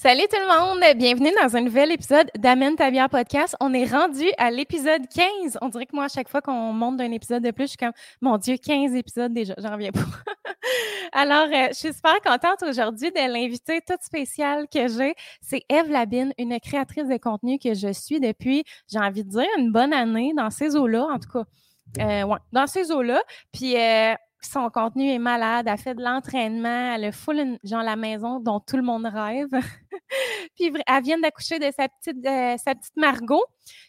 Salut tout le monde, bienvenue dans un nouvel épisode d'Amen ta podcast. On est rendu à l'épisode 15. On dirait que moi, à chaque fois qu'on monte d'un épisode de plus, je suis comme, mon Dieu, 15 épisodes déjà, j'en reviens pas. Alors, euh, je suis super contente aujourd'hui de l'inviter toute spéciale que j'ai. C'est Eve Labine, une créatrice de contenu que je suis depuis, j'ai envie de dire, une bonne année dans ces eaux-là, en tout cas. Euh, ouais, dans ces eaux-là. Puis, euh, son contenu est malade, elle fait de l'entraînement, elle a full genre la maison dont tout le monde rêve. puis elle vient d'accoucher de sa petite sa petite Margot,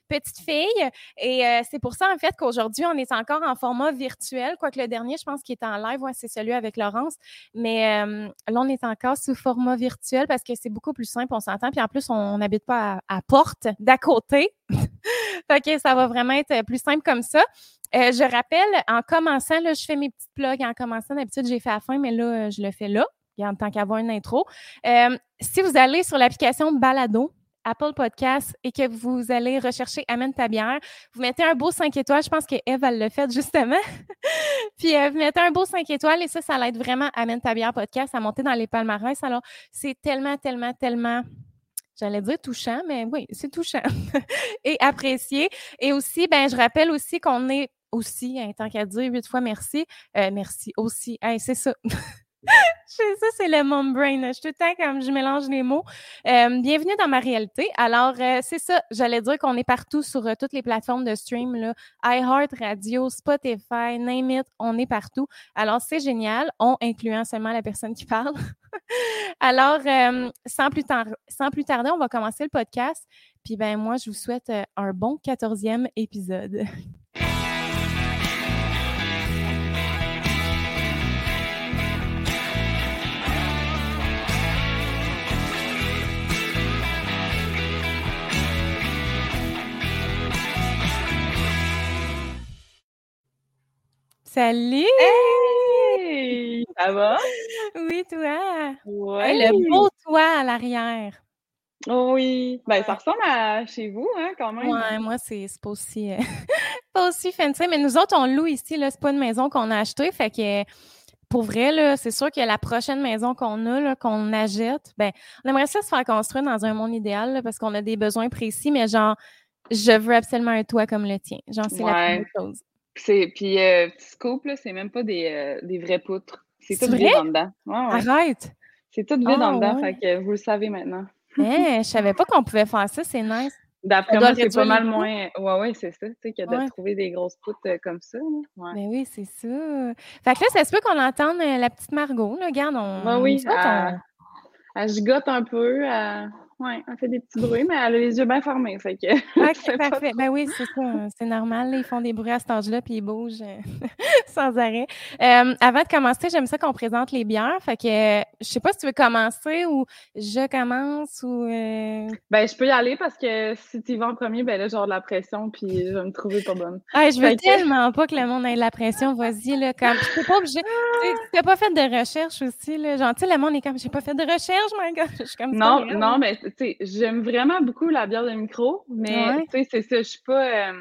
petite fille et euh, c'est pour ça en fait qu'aujourd'hui on est encore en format virtuel, quoique le dernier je pense qu'il est en live, ouais, c'est celui avec Laurence, mais euh, là on est encore sous format virtuel parce que c'est beaucoup plus simple, on s'entend puis en plus on n'habite pas à, porte d'à côté. fait ça va vraiment être plus simple comme ça. Euh, je rappelle, en commençant, là, je fais mes petites plugs en commençant. D'habitude, j'ai fait à la fin, mais là, euh, je le fais là, en tant qu'avoir une intro. Euh, si vous allez sur l'application Balado, Apple Podcast et que vous allez rechercher Amène ta bière, vous mettez un beau 5 étoiles. Je pense que Eve, elle l'a fait justement. Puis vous mettez un beau 5 étoiles et ça, ça l'aide vraiment Amène ta bière podcast à monter dans les palmarès. Alors, c'est tellement, tellement, tellement j'allais dire touchant, mais oui, c'est touchant et apprécié. Et aussi, ben, je rappelle aussi qu'on est aussi, hein, tant qu'à dire huit fois merci, euh, merci aussi. c'est ça. ça, c'est le mom brain. Je suis tout comme je mélange les mots. Euh, bienvenue dans ma réalité. Alors, euh, c'est ça. J'allais dire qu'on est partout sur toutes les plateformes de stream, là. iHeart Radio, Spotify, name it, on est partout. Alors, c'est génial, on incluant seulement la personne qui parle. Alors, sans, plus sans plus tarder, on va commencer le podcast. Puis, ben, moi, je vous souhaite un bon quatorzième épisode. Salut! Hey! Ça va? Oui, toi? Ouais. le beau toit à l'arrière. Oh oui. Ben, ça ressemble à chez vous, hein, quand même. Ouais, moi, c'est pas aussi, euh, pas aussi fancy. Mais nous autres, on loue ici, là. C'est pas une maison qu'on a achetée. Fait que, pour vrai, là, c'est sûr que la prochaine maison qu'on a, là, qu'on achète, ben, on aimerait ça se faire construire dans un monde idéal, parce qu'on a des besoins précis, mais genre, je veux absolument un toit comme le tien. Genre, c'est la première chose. C'est, puis, euh, petit scoop, là, c'est même pas des, euh, des vraies poutres. C'est tout vide en dedans. Arrête! C'est tout vide en ah, dedans, fait que vous le savez maintenant. Eh, je savais pas qu'on pouvait faire ça, c'est nice. D'après moi, c'est pas mal moins. Ouais, ouais, c'est ça, tu sais, que de trouver des grosses poutres euh, comme ça. Mais ben oui, c'est ça. Fait que là, ça se peut qu'on entende la petite Margot, là. Regarde, on. Ben oui, elle, elle, gigote un peu. Elle... Oui, elle fait des petits bruits, mais elle a les yeux bien fermés. Fait que OK, parfait. Ben oui, c'est ça. C'est normal. ils font des bruits à cet âge-là, puis ils bougent euh, sans arrêt. Euh, avant de commencer, j'aime ça qu'on présente les bières. Fait que je sais pas si tu veux commencer ou je commence ou. Euh... Ben, je peux y aller parce que si tu y vas en premier, ben là, genre de la pression, puis je vais me trouver pas bonne. Ah, je veux tellement pas que le monde ait de la pression. Vas-y, là. Comme, je pas obligée. Tu n'as pas fait de recherche aussi, là. Genre, tu sais, le monde est comme, j'ai pas fait de recherche, my God. Je suis comme Non, non, mais j'aime vraiment beaucoup la bière de micro, mais tu sais, c'est ça, je suis pas euh,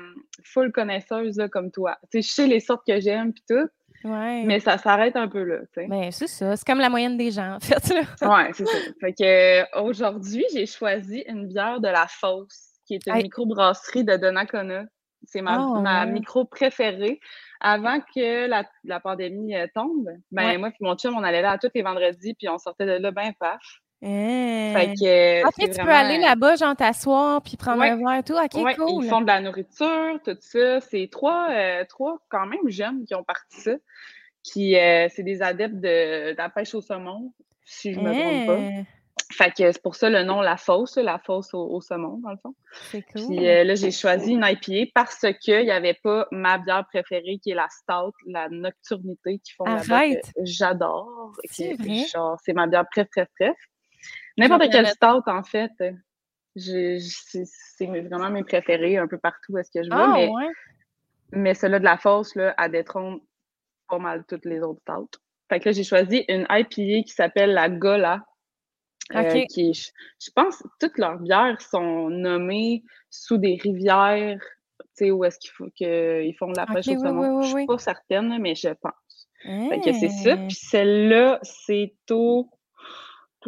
full connaisseuse comme toi. Je sais les sortes que j'aime puis tout. Mais ça s'arrête un peu là, tu sais. Ben, c'est ça. C'est comme la moyenne des gens, en fait. ouais, c'est ça. Fait que euh, aujourd'hui, j'ai choisi une bière de la Fosse, qui est une microbrasserie de Donnacona. C'est ma, ah, ma micro préférée. Avant que la, la pandémie euh, tombe, ben moi et mon chum, on allait là tous les vendredis, puis on sortait de là ben paf. Fait hein. que, tu peux aller là-bas, genre t'asseoir puis prendre un verre et tout. OK, cool. Ils font de la nourriture, tout ça. C'est trois, euh, trois quand même jeunes qui ont parti ça. Qui, euh, c'est des adeptes de, la pêche au saumon, si je me trompe pas. Hein. Fait que c'est pour ça le nom La Fosse, la fosse au, saumon, dans le fond. C'est cool. Puis euh, là, j'ai choisi une IPA parce qu'il n'y avait pas ma bière préférée qui est la Stout, la Nocturnité qui font Arrête. J'adore. C'est c'est ma bière préférée, préférée. N'importe quel stout, en fait. C'est vraiment mes préférés un peu partout où est-ce que je vais. Ah, mais, ouais? mais celle-là de la fosse, là, elle détrône pas mal toutes les autres stouts. Fait que là, j'ai choisi une IPA qui s'appelle la Gola. Euh, qui je, pense que toutes leurs bières sont nommées sous des rivières, tu sais, où est-ce qu'ils font de la pêche au saumon. je suis pas certaine, mais je pense. Fait que c'est ça. Puis celle-là, c'est au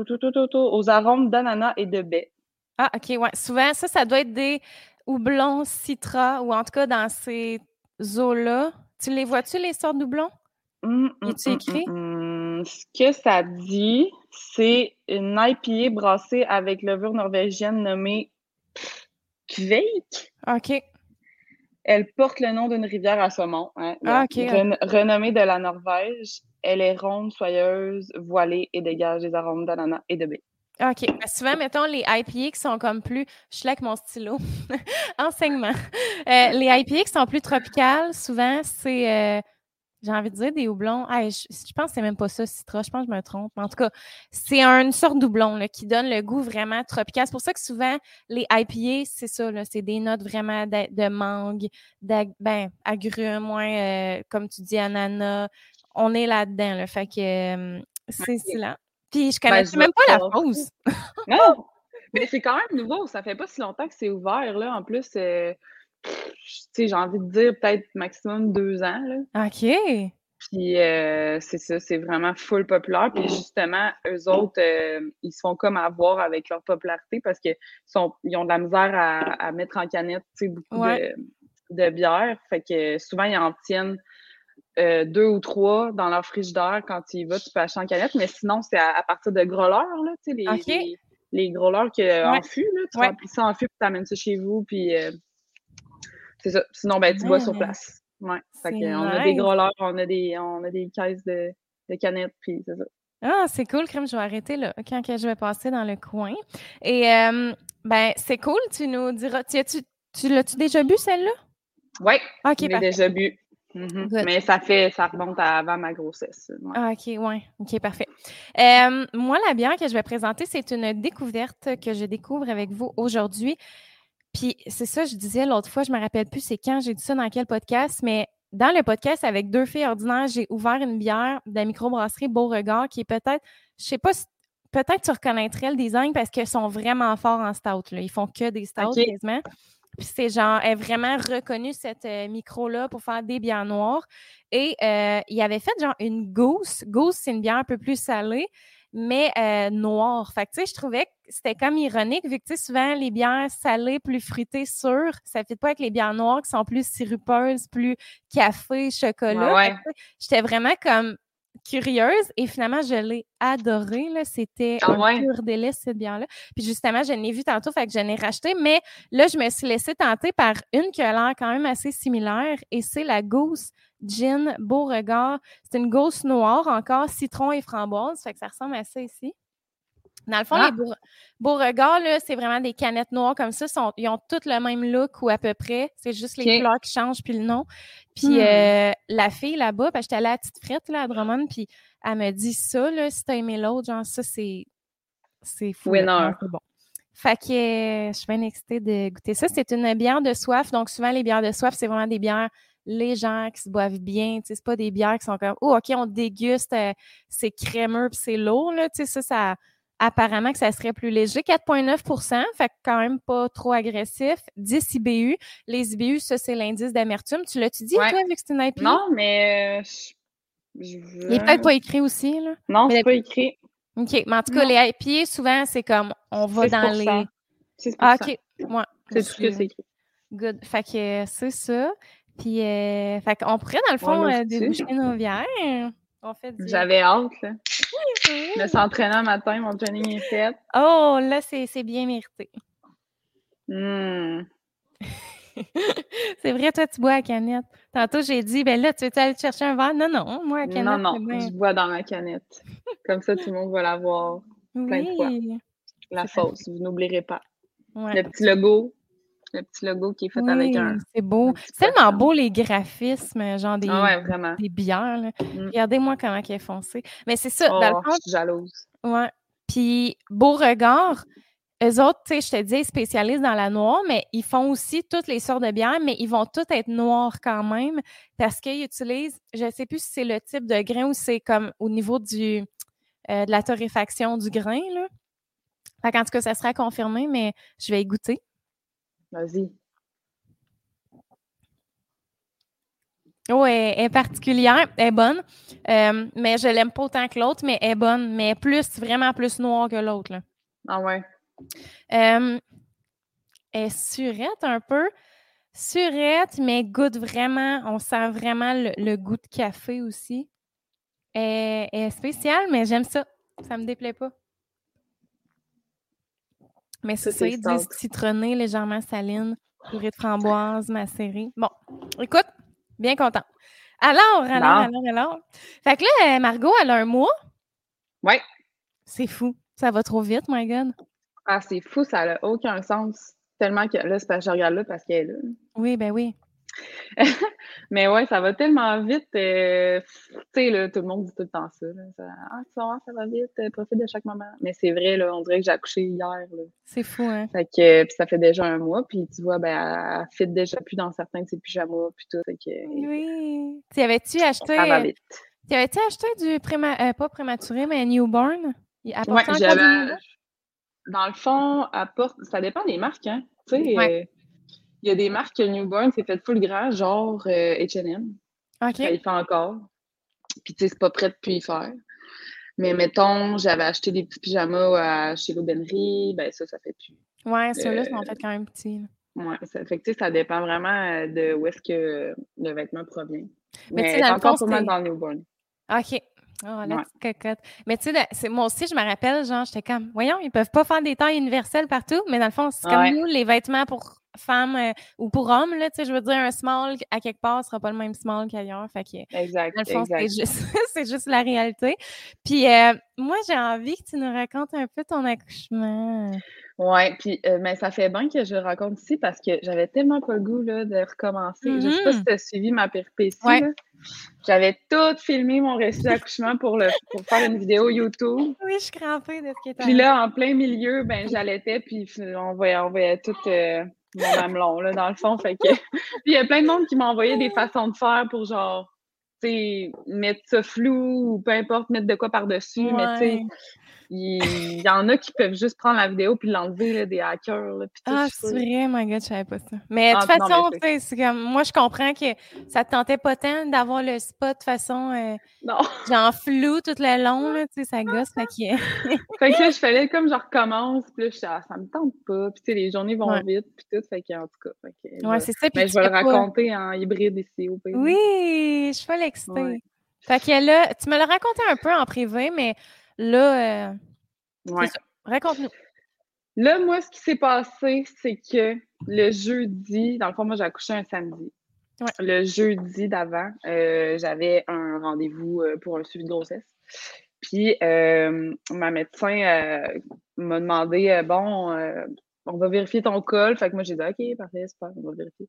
tout, tout, tout, tout, aux arômes d'ananas et de baie. Ah, OK, ouais. Souvent, ça, ça doit être des houblons citra ou en tout cas dans ces eaux-là. Tu les vois-tu, les sortes de houblons? Hum, hum, tu hum, écrit? Ce que ça dit, c'est une IPA brassée avec levure norvégienne nommée Kveik. OK. Elle porte le nom d'une rivière à saumon, hein, ah, renommée de la Norvège. Elle est ronde, soyeuse, voilée et dégage des arômes d'ananas et de baie. OK. Souvent, mettons, les IPA qui sont comme plus. Je suis là avec mon stylo. Enseignement. Euh, les IPA qui sont plus tropicales, souvent, c'est. Euh, j'ai envie de dire des houblons. je, pense que c'est même pas ça, Citra. Je pense que je me trompe. En tout cas, c'est une sorte de houblon qui donne le goût vraiment tropical. C'est pour ça que souvent, les IPA, c'est ça. C'est des notes vraiment de, mangue, ben, agrumes, euh, comme tu dis, ananas. On est là-dedans. Là, fait que euh, c'est là. Puis je connais ben, même pas, la pause. non! Mais c'est quand même nouveau. Ça fait pas si longtemps que c'est ouvert. Là. En plus, euh, j'ai envie de dire peut-être maximum deux ans. Là. OK. Puis euh, c'est ça, c'est vraiment full populaire. Puis justement, eux autres, euh, ils se font comme avoir avec leur popularité parce qu'ils ils ont de la misère à, mettre en canette beaucoup de, de, bière. Fait que souvent, ils en tiennent euh, deux ou trois dans leur frigidaire quand tu y vas, tu peux acheter en canette. Mais sinon, c'est à, partir de growlers, là, tu sais, les, les, les, growlers que, en fût, là, tu remplis ça en fût, puis tu amènes ça chez vous, puis c'est ça. Sinon, ben, tu bois sur place. Ouais. Fait on a des growlers, on a des, on a des caisses de, de canettes, puis c'est ça. Ah, c'est cool, Crème. Je vais arrêter là quand je vais passer dans le coin. Et euh, ben, c'est cool. Tu nous diras. Tu, tu, tu l'as-tu déjà bu, celle-là? Oui. OK, je l'ai déjà bu. Mm-hmm. Mais ça fait, ça remonte avant ma grossesse. Ah, OK, ouais. OK, parfait. Euh, moi, la bière que je vais présenter, c'est une découverte que je découvre avec vous aujourd'hui. Puis c'est ça, je disais l'autre fois, je me rappelle plus c'est quand j'ai dit ça dans quel podcast, mais dans le podcast avec deux filles ordinaires, j'ai ouvert une bière de la microbrasserie Beauregard qui est peut-être, je sais pas, peut-être tu reconnaîtrais le design parce qu'ils sont vraiment forts en stout. Là. Ils font que des stouts quasiment. Puis c'est genre, elle est vraiment reconnue cette euh, micro-là pour faire des bières noires. Et euh, il avait fait genre une Goose. Goose, c'est une bière un peu plus salée mais euh, noir. Fait que, tu sais, je trouvais que c'était comme ironique, vu que, tu sais, souvent, les bières salées, plus fruitées, sûres, ça ne fait pas avec les bières noires qui sont plus sirupeuses, plus café, chocolat. J'étais vraiment comme curieuse et finalement, je l'ai adorée. C'était ah un pur délice, cette bière-là. Puis justement, je l'ai vue tantôt, fait que je l'ai racheté, mais là, je me suis laissée tenter par une qui a l'air quand même assez similaire et c'est la Goose Gin Beauregard. C'est une Goose noire encore, citron et framboise, fait que ça ressemble à ça ici. Dans le fond, les ah! Beauregard, c'est vraiment des canettes noires comme ça. ils ont toutes le même look ou à peu près. C'est juste les couleurs qui changent puis le nom. Puis hmm. euh, la fille là-bas, parce que j'étais allée à la petite frette là, à Drummond, puis elle me dit ça, là, si t'as aimé l'autre, genre ça, c'est c'est fou. Winner. bon. Fait que euh, je suis bien excitée de goûter ça. C'est une bière de soif. Donc, souvent, les bières de soif, c'est vraiment des bières légères qui se boivent bien. C'est pas des bières qui sont comme, oh, OK, on déguste, euh, c'est crémeux puis c'est lourd. Là. Ça, ça, apparemment que ça serait plus léger. 4,9 fait quand même pas trop agressif. 10 IBU. Les IBU, ça, c'est l'indice d'amertume. Tu l'as-tu dit, toi, vu que c'est une IPA? Non, mais... Euh, Il n'est peut-être pas écrit aussi, là. Non, c'est pas écrit. OK, mais en tout cas, les IPA, souvent, c'est comme, on va dans les... Ah, OK, moi. C'est tout ce que c'est écrit. Good. Fait que c'est ça. Puis, euh, fait qu'on pourrait, dans le fond, euh, déboucher nos bières. J'avais hâte, là. Suis entraînée un matin, mon training est fait. Oh, là, c'est bien mérité. Hmm. c'est vrai, toi, tu bois à canette. Tantôt, j'ai dit, ben là, tu veux aller chercher un verre? Non, non, moi, à canette. Non, non, je bois dans ma canette. Comme ça, tout le monde va la voir plein de fois. La fausse, vous n'oublierez pas. Le petit logo, le petit logo qui est fait avec un. C'est beau. C'est tellement beau les graphismes, genre des, ah des bières. Mm. Regardez-moi comment elle est foncée. Mais c'est ça. dans le oh, fond, je suis jalouse. Ouais. Puis, Beauregard, eux autres, tu sais, je te dis, ils spécialisent dans la noire, mais ils font aussi toutes les sortes de bières, mais ils vont toutes être noirs quand même parce qu'ils utilisent, je ne sais plus si c'est le type de grain ou c'est comme au niveau du, euh, de la torréfaction du grain. Là. en tout cas, ça sera confirmé, mais je vais y goûter. Vas-y. Oui, elle est particulière, elle est bonne. Euh, mais je l'aime pas autant que l'autre, mais elle est bonne, mais plus, vraiment plus noire que l'autre. Ah ouais. Euh, elle est surette un peu. Surette, mais goûte vraiment, on sent vraiment le, goût de café aussi. Elle, est spéciale, mais j'aime ça. Ça me déplaît pas. Mais c'est ça, du citronné, légèrement saline, purée de framboise, macérée. Bon, écoute, bien content. Alors, alors, alors, alors. Fait que là, Margot, elle a un mois. Oui. C'est fou. Ça va trop vite, my God. Ah, c'est fou, ça n'a aucun sens. Tellement que là, c'est parce que je regarde là parce qu'elle est là. Oui, ben oui. mais ouais, ça va tellement vite. Euh, tu sais, là, tout le monde dit tout le temps ça. ah, ça va, ça va vite, euh, profite de chaque moment. Mais c'est vrai, là, on dirait que j'ai accouché hier. C'est fou, hein? Fait que, puis ça fait déjà un mois, puis tu vois, ben, elle fit déjà plus dans certains de ses pyjamas, puis tout. Fait que, oui. Tu avais-tu acheté. Ça va vite. Tu avais-tu acheté du préma... Euh, pas prématuré, mais newborn? Oui, j'avais. Dans le fond. Ça dépend des marques, hein? Tu sais, il y a des marques que Newborn, c'est fait full grand, genre H&M. OK. Ça, il fait encore. Puis, tu sais, c'est pas prêt de plus y faire. Mais mettons, j'avais acheté des petits pyjamas chez l'Aubainerie, ben ça, ça fait plus. Ouais, ceux-là, sont en fait quand même petits. Ouais, ça fait que, ça dépend vraiment euh, de où est-ce que le vêtement provient. Mais, Mais c'est encore pour moi dans Newborn. OK. Oh, la petite cocotte. Mais tu sais, moi aussi, je me rappelle, genre, j'étais comme, voyons, ils peuvent pas faire des tailles universelles partout, mais dans le fond, c'est comme nous, les vêtements pour femmes euh, ou pour hommes, là, tu sais, je veux dire, un small à quelque part sera pas le même small qu'ailleurs. Fait que, exact, dans le fond, c'est juste, juste, la réalité. Puis, euh, moi, j'ai envie que tu nous racontes un peu ton accouchement. Ouais, puis euh, mais ça fait bien que je raconte ici parce que j'avais tellement pas le goût là, de recommencer. Je sais pas si mm-hmm. tu as suivi ma péripétie. J'avais tout filmé mon récit d'accouchement pour, le, pour faire une vidéo YouTube. Oui, je suis crampée de ce qui est Puis là, en plein milieu, ben j'allaitais, puis on voyait, on voyait tout mon mamelon, là, dans le fond. Fait que... il y a plein de monde qui m'a envoyé des façons de faire pour genre, tu sais, mettre ça flou ou peu importe, mettre de quoi par-dessus. Mais tu sais, il, y en a qui peuvent juste prendre la vidéo puis l'enlever, des hackers. Là, ah, c'est vrai, my God, je savais pas ça. Mais de ah, toute façon, c'est comme, moi, je comprends que ça te tentait pas tant d'avoir le spot de façon, euh, non. genre flou tout le long, là, tu sais, ça gosse, fait que... fait que là, je fallais comme je recommence, puis là, je ah, ça me tente pas, puis tu sais, les journées vont vite, puis tout, fait que, en tout cas, fait que, Ouais, c'est ça, Mais je vais le raconter en hybride ici au pays. Oui, je suis pas l'excité. Fait que là, tu me l'as raconté un peu en privé, mais Là, euh, raconte-nous. Là, moi, ce qui s'est passé, c'est que le jeudi, dans le fond, moi, j'ai accouché un samedi. Le jeudi d'avant, euh, j'avais un rendez-vous euh, pour un suivi de grossesse. Puis, ma médecin m'a demandé bon, on va vérifier ton col. Fait que moi, j'ai dit OK, parfait, super, on va vérifier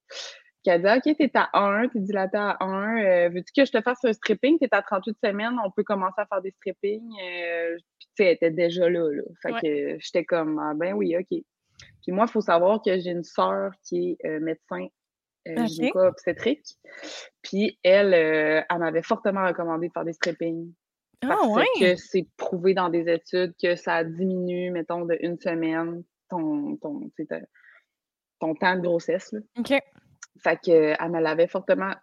qui a dit OK, t'es à 1, t'es dilaté à 1. Euh, veux-tu que je te fasse un stripping? T'es à 38 semaines, on peut commencer à faire des strippings. Euh, puis, tu sais, elle était déjà là. là. Fait que j'étais comme Ah, ben oui, OK. Puis moi, il faut savoir que j'ai une sœur qui est euh, médecin okay. obstétrique. Puis elle, elle m'avait fortement recommandé de faire des strippings. Ah, parce ouais. que c'est prouvé dans des études que ça diminue, mettons, de une semaine ton, ton, ton temps de grossesse. Là. OK. Fait que, elle me l'avait fortement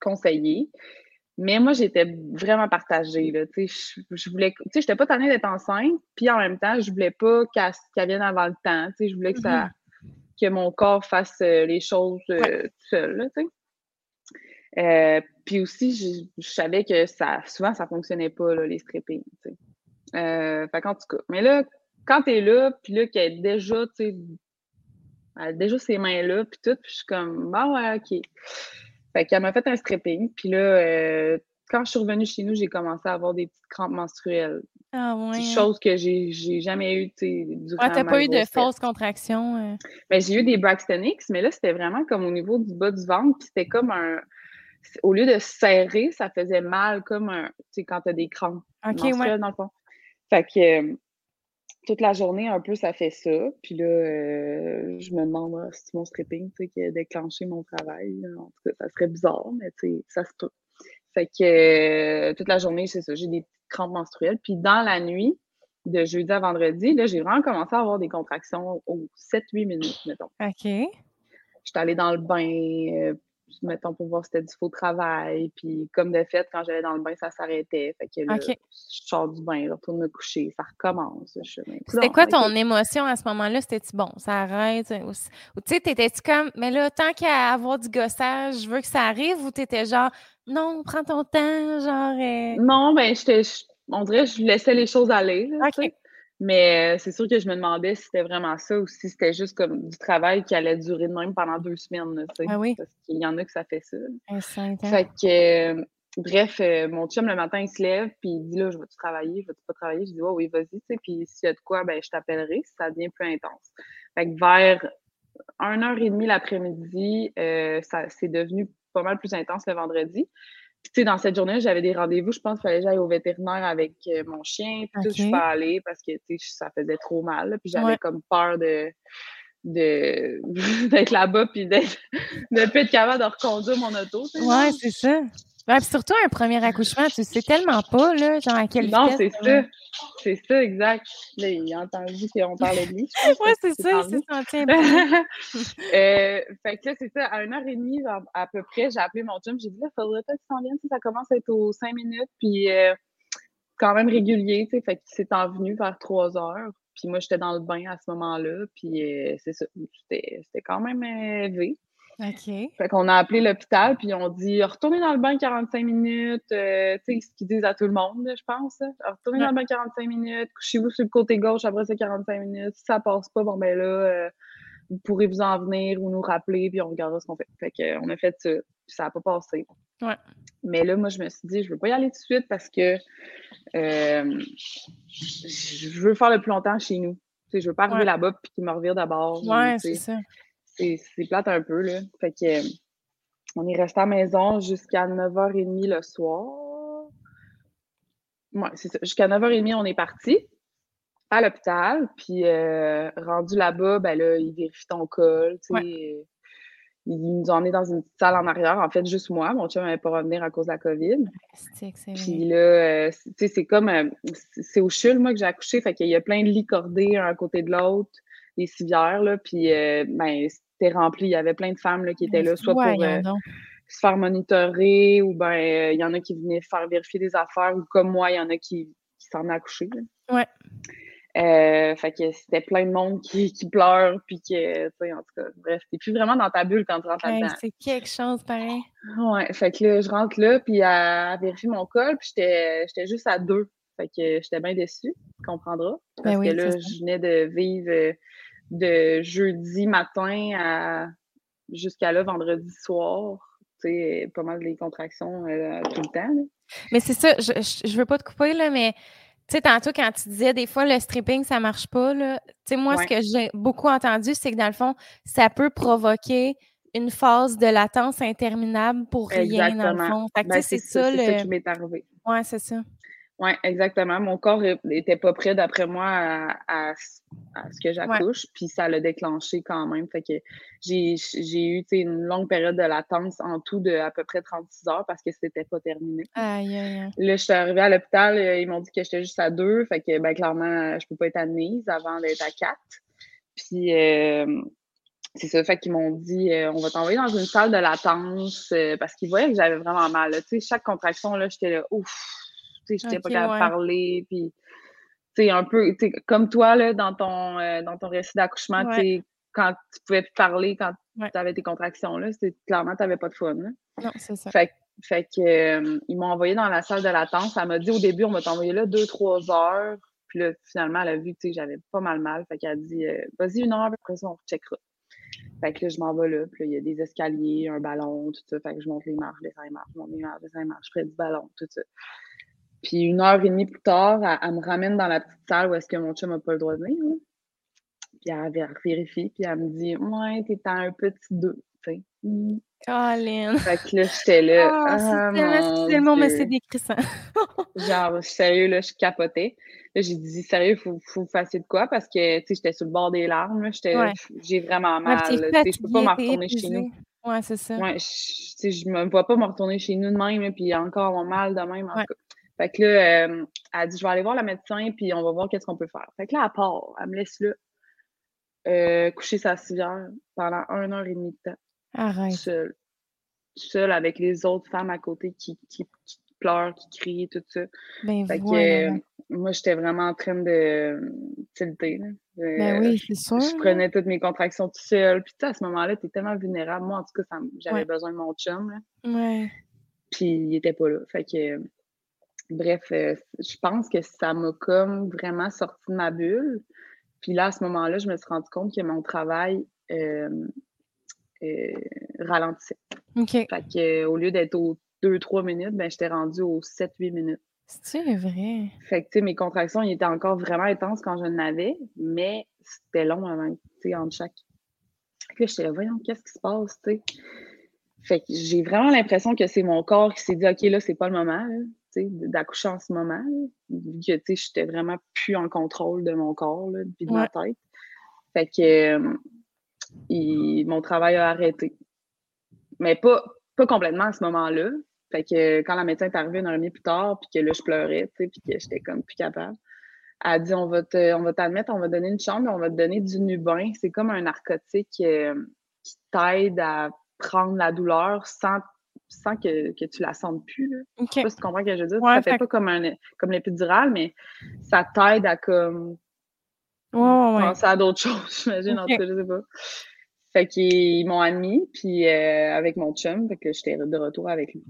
conseillé. Mais moi, j'étais vraiment partagée. Là, je, je voulais, tu sais, pas tannée d'être enceinte, puis en même temps, je voulais pas qu'elle vienne avant le temps. Je voulais que, ça, mm-hmm. que mon corps fasse euh, les choses euh, tout seul. Euh, puis aussi, je, savais que ça, souvent, ça fonctionnait pas, là, les strippings. Fait qu'en tout cas. Mais là, quand tu es là, puis là, qu'elle est déjà, tu sais, elle a déjà ses mains-là, puis tout. Puis je suis comme, bah ouais, OK. Fait qu'elle m'a fait un stripping. Puis là, euh, quand je suis revenue chez nous, j'ai commencé à avoir des petites crampes menstruelles. Ah ouais. Chose que j'ai, jamais eu, tu sais, Ah, t'as pas eu de fausses contractions? Euh? Ben, j'ai eu des Braxton X, mais là, c'était vraiment comme au niveau du bas du ventre. Puis c'était comme un... Au lieu de serrer, ça faisait mal comme un... Tu sais, quand t'as des crampes menstruelles, dans le fond. Fait que... Euh, toute la journée, un peu, ça fait ça. Puis là, euh, je me demande ah, si mon stripping qui a déclenché mon travail. En tout cas, ça serait bizarre, mais ça se peut. Fait que euh, toute la journée, c'est ça. J'ai des petites crampes menstruelles. Puis dans la nuit, de jeudi à vendredi, là, j'ai vraiment commencé à avoir des contractions aux 7-8 minutes, mettons. OK. J'étais allée dans le bain, euh, mettons, pour voir si c'était du faux travail. Puis, comme de fait, quand j'allais dans le bain, ça s'arrêtait. Fait que là, je sors du bain, je retourne me coucher, ça recommence. C'était quoi ton émotion à ce moment-là? C'était-tu bon, ça arrête? Ou, tu sais, t'étais-tu comme, mais là, tant qu'à avoir du gossage, je veux que ça arrive? Ou t'étais genre, non, prends ton temps, genre. Euh non, ben, j'étais, on dirait que je laissais les choses aller. Mais euh, c'est sûr que je me demandais si c'était vraiment ça ou si c'était juste comme du travail qui allait durer de même pendant deux semaines. ah oui? Parce qu'il y en a que ça fait ça. Fait que, euh, bref, euh, mon chum, le matin, il se lève puis il dit là, je vais-tu travailler, je vais-tu pas travailler? Je dis oh, oui, vas-y, tu sais, puis s'il y a de quoi, ben je t'appellerai si ça devient plus intense. Fait que vers 1h30 l'après-midi, ça c'est devenu pas mal plus intense le vendredi tu sais, dans cette journée, j'avais des rendez-vous. Je pense qu'il fallait que j'aille au vétérinaire avec euh, mon chien. Puis tout, je suis pas allée parce que, tu sais, ça faisait trop mal. puis j'avais comme peur de d'être là-bas puis d'être de pas être capable de reconduire mon auto. Ouais, c'est ça. Ouais, surtout un premier accouchement, tu sais tellement pas, là, genre à quel Non, c'est ça. C'est ça, exact. Là, il a entendu qu'on parlait de lui. Oui, c'est ça, c'est senti euh, Fait que là, c'est ça, à une heure et demie, à peu près, j'ai appelé mon chum, j'ai dit, là, faudrait pas qu'il s'en vienne, ça commence à être aux cinq minutes, puis euh, quand même régulier, tu sais, fait qu'il s'est envenu vers trois heures. Puis moi, j'étais dans le bain à ce moment-là, puis euh, c'est ça, c'était quand même élevé. OK. Fait qu'on a appelé l'hôpital, puis on dit retournez dans le bain 45 minutes. Euh, tu sais, ce qu'ils disent à tout le monde, je pense. Retournez dans le bain 45 minutes, couchez-vous sur le côté gauche après ces 45 minutes. Si ça passe pas, bon, ben là, euh, vous pourrez vous en venir ou nous rappeler, puis on regardera ce qu'on fait. Fait qu'on a fait ça, ça n'a pas passé. Ouais. Mais là, moi, je me suis dit, je veux pas y aller tout de suite parce que euh, je veux faire le plus longtemps chez nous. je veux pas arriver là-bas puis qu'ils me revirent d'abord. Ouais, c'est ça c'est plate un peu, là. Fait que, on est resté à la maison jusqu'à 9h30 le soir. Ouais, c'est ça. Jusqu'à 9h30, on est parti à l'hôpital. Puis, euh, rendu là-bas, ben là, ils vérifient ton col, tu sais. Ils nous ont emmenés dans une petite salle en arrière. En fait, juste moi. Mon chum n'avait pas revenir à cause de la COVID. Puis là, euh, tu sais, c'est comme... Euh, c'est au CHUL, moi, que j'ai accouché. Fait qu'il y a plein de lits cordés un à côté de l'autre, des civières, là. Puis, ben, c'était rempli. Il y avait plein de femmes là, qui étaient là, soit pour euh, se faire monitorer ou ben euh, il y en a qui venaient faire vérifier des affaires ou comme moi, il y en a qui, qui s'en accouchaient. Ouais. Euh, fait que c'était plein de monde qui, qui pleure, puis que, tu sais, en tout cas, bref, t'es plus vraiment dans ta bulle quand tu rentres là-dedans. c'est quelque chose pareil. Ouais, fait que là, je rentre là, puis à, vérifier mon col, puis j'étais juste à deux. Fait que j'étais bien déçue, tu comprendras. Ben parce que là, je venais de vivre de jeudi matin à jusqu'à là, vendredi soir. Tu sais, pas mal les contractions euh, tout le temps. Mais c'est ça, je, je, veux pas te couper, là, mais tu sais, tantôt, quand tu disais des fois le stripping, ça marche pas, là. Tu sais, moi, ce que j'ai beaucoup entendu, c'est que dans le fond, ça peut provoquer une phase de latence interminable pour rien, dans le fond. Ben, c'est ça, le... ça qui m'est arrivé. Ouais, c'est ça. Oui, exactement. Mon corps n'était pas prêt, d'après moi, à, ce que j'accouche, puis ça l'a déclenché quand même. Fait que j'ai eu une longue période de latence en tout de à peu près 36 heures parce que c'était pas terminé. Aïe, aïe, Là, je suis arrivée à l'hôpital, euh, ils m'ont dit que j'étais juste à deux, fait que ben, clairement, je peux pas être admise avant d'être à quatre. Puis euh, c'est ça, fait qu'ils m'ont dit euh, on va t'envoyer dans une salle de latence parce qu'ils voyaient que j'avais vraiment mal. Tu sais, chaque contraction, là, j'étais là, ouf sais, j'étais pas capable de parler, puis tu un peu, comme toi, là, dans ton, euh, dans ton récit d'accouchement, quand tu pouvais parler, quand tu avais tes contractions, là, clairement, tu n'avais pas de fun. Non, c'est ça. Fait, fait que, euh, ils m'ont envoyé dans la salle de latence. Elle m'a dit au début, on va t'envoyer là deux, trois heures. Puis là, finalement, elle a vu que j'avais pas mal mal. Fait qu'elle a dit, euh, vas-y une heure, après ça, on checkera. Fait que là, je m'en vais là. Puis là, il y a des escaliers, un ballon, tout ça. Fait que je monte les marches, les marches, je monte les marches, les marches, près du ballon, tout ça. Puis une heure et demie plus tard, elle, me ramène dans la petite salle où est-ce que mon chum n'a pas le droit de venir. Puis elle vérifie, puis elle me dit Ouais, t'es un petit deux. Tu. Mm. Colin. Fait que là, j'étais là. Ah, c'est le mot, mais c'est décrissant. Genre, sérieux, là, je capotais. Là, j'ai dit, sérieux, il faut, faut faire de quoi parce que, tu sais, j'étais sur le bord des larmes. J'étais, j'ai vraiment mal. Tu sais, je peux pas me retourner chez nous. Ouais, c'est ça. Ouais, je, je me vois pas me retourner chez nous de même, puis encore mon mal de même. En fait que là, euh, elle a dit, je vais aller voir la médecin, puis on va voir qu'est-ce qu'on peut faire. Fait que là, à part, elle me laisse là, euh, coucher sa civière pendant une heure et demie de temps. Arrête. Seule. seule avec les autres femmes à côté qui, qui, pleurent, qui crient, tout ça. Ben, fait que, euh, moi, j'étais vraiment en train de tilter. Ben oui, c'est sûr. Je prenais toutes mes contractions tout seul. Puis, à ce moment-là, tu es tellement vulnérable. Moi, en tout cas, j'avais besoin de mon chum. Là. Ouais. Puis, il était pas là. Fait que, bref, euh, je pense que ça m'a comme vraiment sorti de ma bulle. Puis là, à ce moment-là, je me suis rendu compte que mon travail euh, euh, ralentissait. OK. Fait que, au lieu d'être aux 2-3 minutes, ben, j'étais rendue aux 7-8 minutes. C'est vrai? Fait que, tu sais, mes contractions, ils étaient encore vraiment intenses quand je n'avais, mais c'était long avant, tu sais, entre chaque. Puis là, j'étais là, voyons, qu'est-ce qui se passe, tu sais? Fait que j'ai vraiment l'impression que c'est mon corps qui s'est dit, OK, là, c'est pas le moment, d'accoucher en ce moment, vu que, tu sais, j'étais vraiment plus en contrôle de mon corps, là, puis de ma tête. Fait que euh, mon travail a arrêté. Mais pas, pas complètement à ce moment-là. Fait que quand la médecin est arrivée une heure et demie plus tard, puis que là, je pleurais, tu sais, puis que j'étais comme plus capable, elle a dit on va on va t'admettre, on va donner une chambre, on va te donner du Nubin. C'est comme un narcotique euh, qui t'aide à prendre la douleur sans, sans que, que tu la sentes plus. Là. Je sais pas si tu comprends ce que je veux dire. ça fait, pas comme, un, comme l'épidural, mais ça t'aide à comme penser à d'autres choses, j'imagine, en tout cas, je sais pas. Fait qu'ils m'ont admis, puis euh, avec mon chum, fait que j'étais de retour avec lui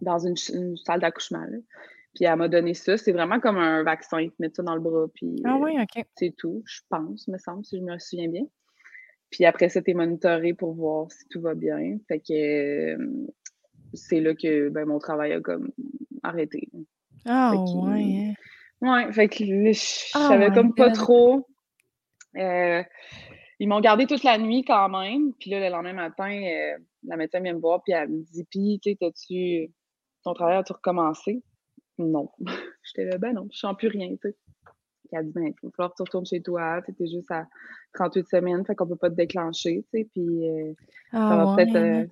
dans une, salle d'accouchement. Puis elle m'a donné ça. C'est vraiment comme un vaccin. Ils te mettent ça dans le bras, puis ah oui, OK. c'est tout, je pense, me semble, si je me souviens bien. Puis après ça, t'es monitoré pour voir si tout va bien. Fait que euh, c'est là que ben, mon travail a comme arrêté. Ah ouais. Hein. Ouais, fait que je oh savais comme pas trop. Euh, ils m'ont gardé toute la nuit quand même. Puis là, le lendemain matin, euh, la médecin vient me voir, puis elle me dit Puis, tu sais, tu ton travail a-tu recommencé? Non. J'étais là, ben non, je sens plus rien, tu sais. Elle a dit Ben, il va falloir que tu retournes chez toi. Tu es juste à 38 semaines, fait qu'on peut pas te déclencher, tu sais. Puis, euh, ça ah va peut-être euh,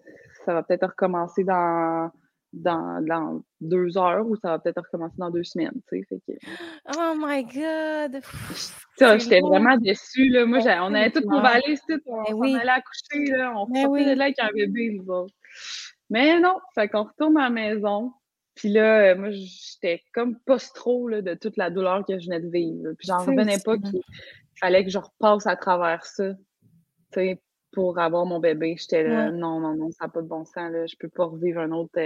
ça va peut-être recommencer dans dans, dans, deux heures ou ça va peut-être recommencer dans deux semaines, tu sais. Fait que... Oh my God! Ça, j'étais vraiment déçue, là. Moi, on avait toutes nos valises, tout, on ben allait accoucher, là. On sortait oui. de là avec un bébé, nous autres. Mais non, fait qu'on retourne à la maison. Puis là, euh, moi, j'étais comme post-trop de toute la douleur que je venais de vivre. Puis j'en revenais pas qu'il fallait que je repasse à travers ça, tu sais, pour avoir mon bébé. J'étais là, non, non, non, ça n'a pas de bon sens, là. Je peux pas revivre un autre...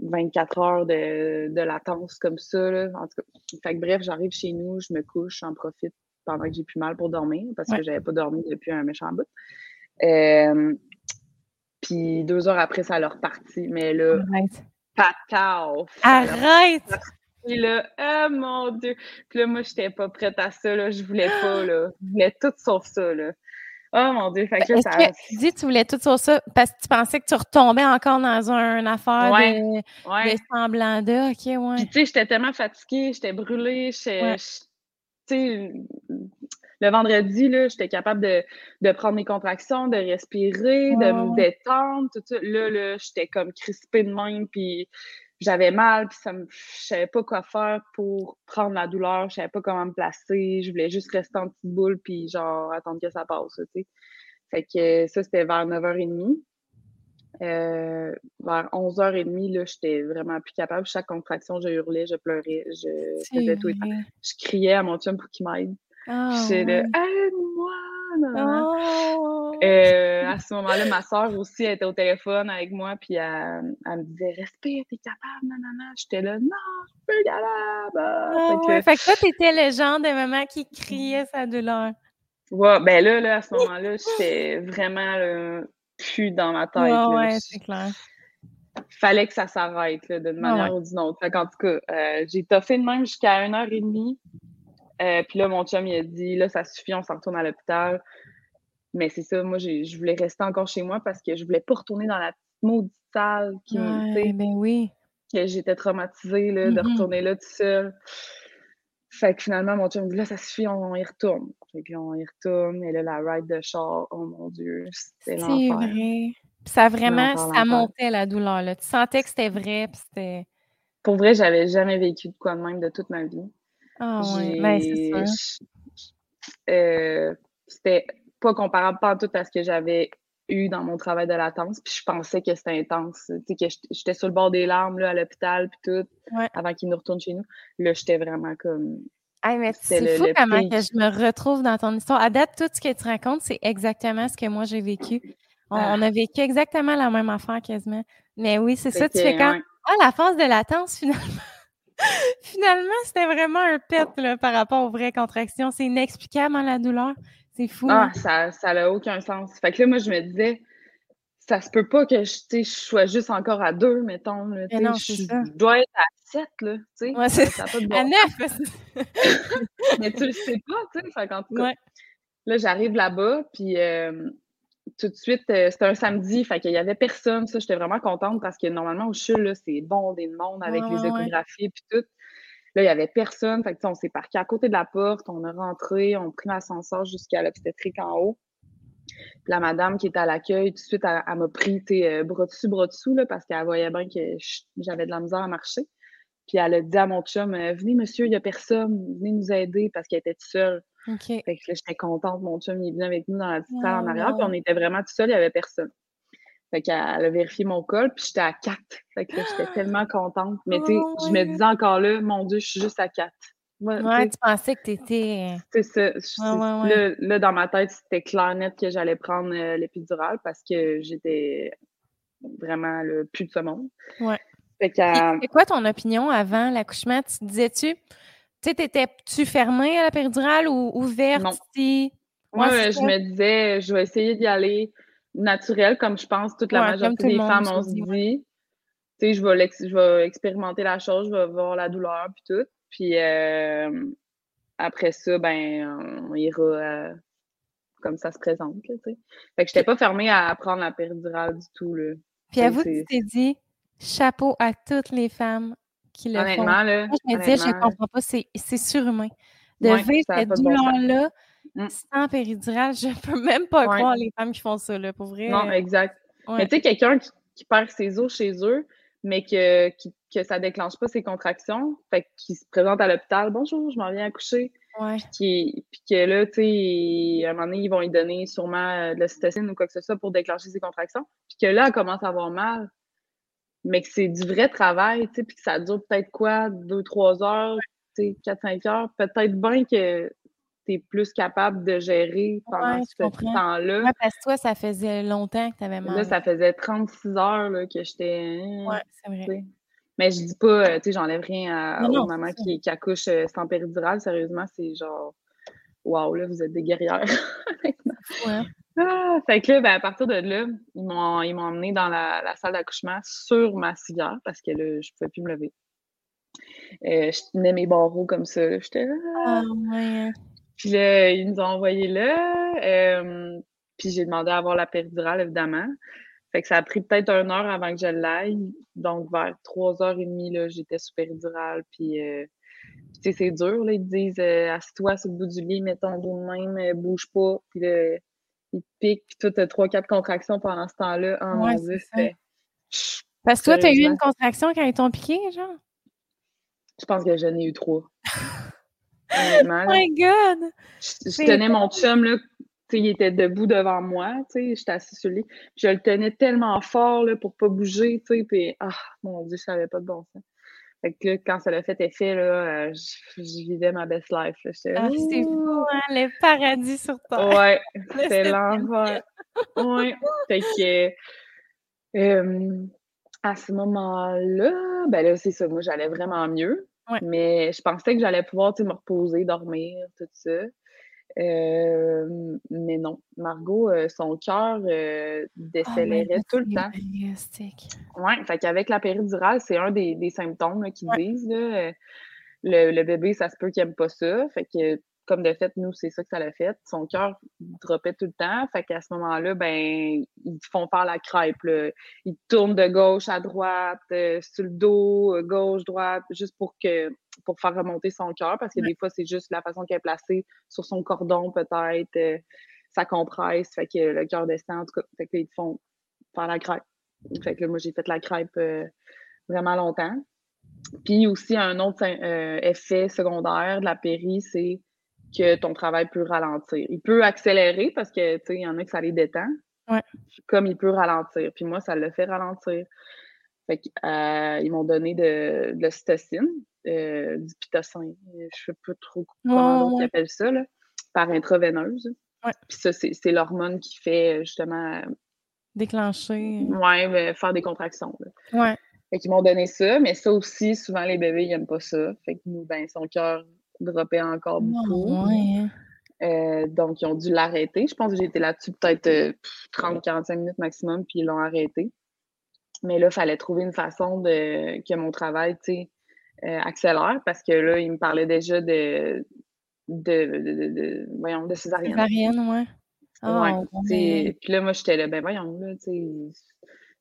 24 heures de, de, latence comme ça. Là. En tout cas, fait que, bref, j'arrive chez nous, je me couche, j'en profite pendant que j'ai plus mal pour dormir parce que j'avais pas dormi depuis un méchant bout. Euh, puis deux heures après, ça leur parti. Mais là, patao! Arrête! Puis là, oh mon Dieu! Puis là, moi, j'étais pas prête à ça. Là. Je voulais pas. Là. Je voulais tout sauf ça. Là. Oh mon Dieu, fait que, ça... que tu dis que tu voulais tout sur ça parce que tu pensais que tu retombais encore dans un, une affaire de, semblant de. OK, ouais. Puis, tu sais, j'étais tellement fatiguée, j'étais brûlée, le vendredi, là, j'étais capable de, de, prendre mes contractions, de respirer, de me détendre, tout ça. Là, là, j'étais comme crispée de même, puis j'avais mal, puis ça me, je savais pas quoi faire pour prendre la douleur, je savais pas comment me placer, je voulais juste rester en petite boule, puis genre attendre que ça passe, tu sais. Fait que ça, c'était vers 9h30. Euh, vers 11h30, là, j'étais vraiment plus capable. Chaque contraction, je hurlais, je pleurais, je faisais tout. Je criais à mon chum pour qu'il m'aide. Oh, J'étais aide-moi! Oh. Euh, à ce moment-là, ma soeur aussi était au téléphone avec moi, puis elle, me disait Respire, t'es capable, nanana. J'étais là, non, je suis plus capable. Oh, fait, que... fait que toi, t'étais le genre de maman qui criait sa douleur. Ouais, ben là, là à ce moment-là, j'étais vraiment plus dans ma tête. Ouais, ouais, c'est clair. Fallait que ça s'arrête d'une manière ou d'une autre. Fait en tout cas, euh, j'ai toffé de même jusqu'à une heure et demie. Euh, puis là, mon chum, il a dit, là, ça suffit, on s'en retourne à l'hôpital. Mais c'est ça, moi, je voulais rester encore chez moi parce que je voulais pas retourner dans la petite maudite salle qui ouais, ben oui. que j'étais traumatisée là, de mm-hmm. retourner là tout seul. Fait que finalement, mon chum me dit là, ça suffit, on, y retourne. Et puis on y retourne. Et là, la ride de char, oh mon Dieu, c'était l'enfer. C'est vrai. ça vraiment, ça montait la douleur. Là. Tu sentais que c'était vrai. Puis c'était... Pour vrai, j'avais jamais vécu de quoi de même de toute ma vie. Ah oui, ben, c'est sûr. Euh, c'était pas comparable pas tout à ce que j'avais eu dans mon travail de latence. Puis je pensais que c'était intense. Tu sais, que j'étais sur le bord des larmes là, à l'hôpital, puis tout, avant qu'il nous retourne chez nous. Là, j'étais vraiment comme. Mais c'est fou comment que je me retrouve dans ton histoire. À date, tout ce que tu racontes, c'est exactement ce que moi j'ai vécu. On, ah. a vécu exactement la même affaire quasiment. Mais oui, c'est ça, tu fais quand. Ah, la phase de latence, finalement. finalement, c'était vraiment un pet là, par rapport aux vraies contractions. C'est inexplicable, hein, la douleur. C'est fou. Ah, hein? ça n'a aucun sens. Fait que là, moi, je me disais, ça se peut pas que je, je sois juste encore à deux, mettons. Là, non, je, dois être à sept, là. Ouais, c'est ça. À neuf! mais tu le sais pas, tu sais. Fait tout cas, là, j'arrive là-bas, puis euh, tout de suite, euh, c'était un samedi, fait qu'il y avait personne. Ça, j'étais vraiment contente parce que normalement, au CHUL, c'est bon, des monde avec les échographies, puis tout. Là, il n'y avait personne. Fait que, on s'est parqué à côté de la porte, on a rentré, on a pris l'ascenseur jusqu'à l'obstétrique en haut. La madame qui était à l'accueil, tout de suite, elle, m'a pris euh, bras dessus, bras dessous, là, parce qu'elle voyait bien que j'avais de la misère à marcher. Puis elle a dit à mon chum euh, Venez, monsieur, il n'y a personne, venez nous aider parce qu'elle était toute seule. Fait que là, j'étais contente. Mon chum, il est venu avec nous dans la petite salle en arrière, puis on était vraiment tout seul, il n'y avait personne. Fait qu'elle a vérifié mon col, puis j'étais à 4. Fait que j'étais tellement contente. Mais tu sais, oh, je me disais encore là, mon Dieu, je suis juste à 4. Ouais, tu pensais que tu étais. C'est ça. là, dans ma tête, c'était clair net que j'allais prendre euh, l'épidurale parce que j'étais vraiment le plus de ce monde. Ouais. Fait C'est quoi ton opinion avant l'accouchement? Tu disais-tu, tu sais, t'étais-tu fermée à la péridurale ou ouverte? Non. Moi, je me disais, je vais essayer d'y aller naturel, comme je pense toute la majorité des femmes, on se dit. Tu sais, je vais, je vais expérimenter la chose, je vais voir la douleur, puis tout. Puis euh, après ça, ben, on ira euh, comme ça se présente, tu sais. Fait que j'étais pas fermée à prendre la péridurale du tout, là. Puis à vous, tu t'es dit, chapeau à toutes les femmes qui le honnêtement, font. Là, Moi, je me disais, je comprends pas, c'est surhumain. De vivre cette douleur-là, Mm. Sans péridurale, je peux même pas croire les femmes qui font ça, là, pour vrai. Non, exact. Mais tu sais, quelqu'un qui, perd ses os chez eux, mais que, que ça déclenche pas ses contractions, fait qu'il se présente à l'hôpital, bonjour, je m'en viens accoucher. Ouais. Puis, que là, tu sais, à un moment donné, ils vont lui donner sûrement de l'ocytocine ou quoi que ce soit pour déclencher ses contractions. Puis que là, elle commence à avoir mal. Mais que c'est du vrai travail, tu sais, puis que ça dure peut-être quoi, deux, trois heures, tu sais, quatre, cinq heures. Peut-être bien que plus capable de gérer pendant ce temps-là. Ouais, parce que toi, ça faisait longtemps que tu avais mal. Là, ça faisait 36 heures là, que j'étais. Ouais, c'est vrai. Mais je dis pas, euh, tu sais, j'enlève rien à, aux mamans qui, qui, accouchent euh, sans péridurale. Sérieusement, c'est genre, waouh, là, vous êtes des guerrières. ouais. Ah, fait que là, ben, à partir de là, ils m'ont, ils m'ont emmené dans la, la salle d'accouchement sur ma civière parce que là, je pouvais plus me lever. Euh, je tenais mes barreaux comme ça. J'étais là. Ah, ouais. Puis là, ils nous ont envoyé là. Euh, puis j'ai demandé à avoir la péridurale, évidemment. Fait que ça a pris peut-être une heure avant que je l'aille. Donc, vers trois heures et demie, là, j'étais sous péridurale. Puis, euh, tu sais, c'est dur, là. Ils te disent, euh, assieds-toi sur le bout du lit, mets ton dos de même, euh, bouge pas. Puis là, ils te piquent. Puis toi, t'as trois, quatre contractions pendant ce temps-là. Oh mon Dieu, c'est... Parce que toi, t'as eu une contraction quand ils t'ont piqué, genre? Je pense que j'en ai eu trois. Oh my God! Je, tenais mon chum, là, il était debout devant moi, j'étais assis sur lui. Je le tenais tellement fort là, pour pas bouger, puis ah, mon Dieu, ça n'avait pas de bon sens. Fait que là, quand ça l'a fait effet, là, euh, je, vivais ma best life. ah, c'est fou, hein, le paradis sur terre. Ouais, c'était l'enfer. ouais. Fait que euh, à ce moment-là, ben là, c'est ça, moi j'allais vraiment mieux. Mais je pensais que j'allais pouvoir me reposer, dormir, tout ça. Euh, mais non, Margot, euh, son cœur euh, oh décélérait tout le temps. Oui, fait qu'avec la péridurale, c'est un des, symptômes qu'ils disent. le, le, bébé, ça se peut qu'il n'aime pas ça. Fait que comme de fait, nous, c'est ça que ça l'a fait. Son cœur dropait tout le temps. Fait qu'à ce moment-là, ben, ils font faire la crêpe. Là. Ils tournent de gauche à droite, euh, sur le dos, euh, gauche, droite, juste pour que pour faire remonter son cœur, parce que des fois, c'est juste la façon qu'elle est placée sur son cordon, peut-être. Euh, ça compresse, fait que le cœur descend, en tout cas. Fait qu'ils font faire la crêpe. Fait que moi, j'ai fait la crêpe vraiment longtemps. Puis aussi, un autre effet secondaire de la péri, c'est que ton travail peut ralentir. Il peut accélérer parce que, tu sais, il y en a que ça les détend. comme il peut ralentir. Puis moi, ça le fait ralentir. Fait euh, ils m'ont donné de, de l'ocytocine, euh, du pitocin. Je sais pas trop comment on appelle ça, là, par intraveineuse. Puis ça, c'est l'hormone qui fait justement. Déclencher. Ouais, faire des contractions. Ouais. Fait qu'ils m'ont donné ça, mais ça aussi, souvent les bébés, ils n'aiment pas ça. Fait que nous, ben, son cœur droppait encore beaucoup. Hein. Euh, donc, ils ont dû l'arrêter. Je pense que j'ai été là-dessus peut-être 30-45 minutes maximum, puis ils l'ont arrêté. Mais là, il fallait trouver une façon de que mon travail, euh, accélère parce que là, il me parlait déjà de, de, de, de voyons, de césarienne. Césarienne, ouais. ouais. Oh, puis là, moi, j'étais là, ben voyons, là, tu sais,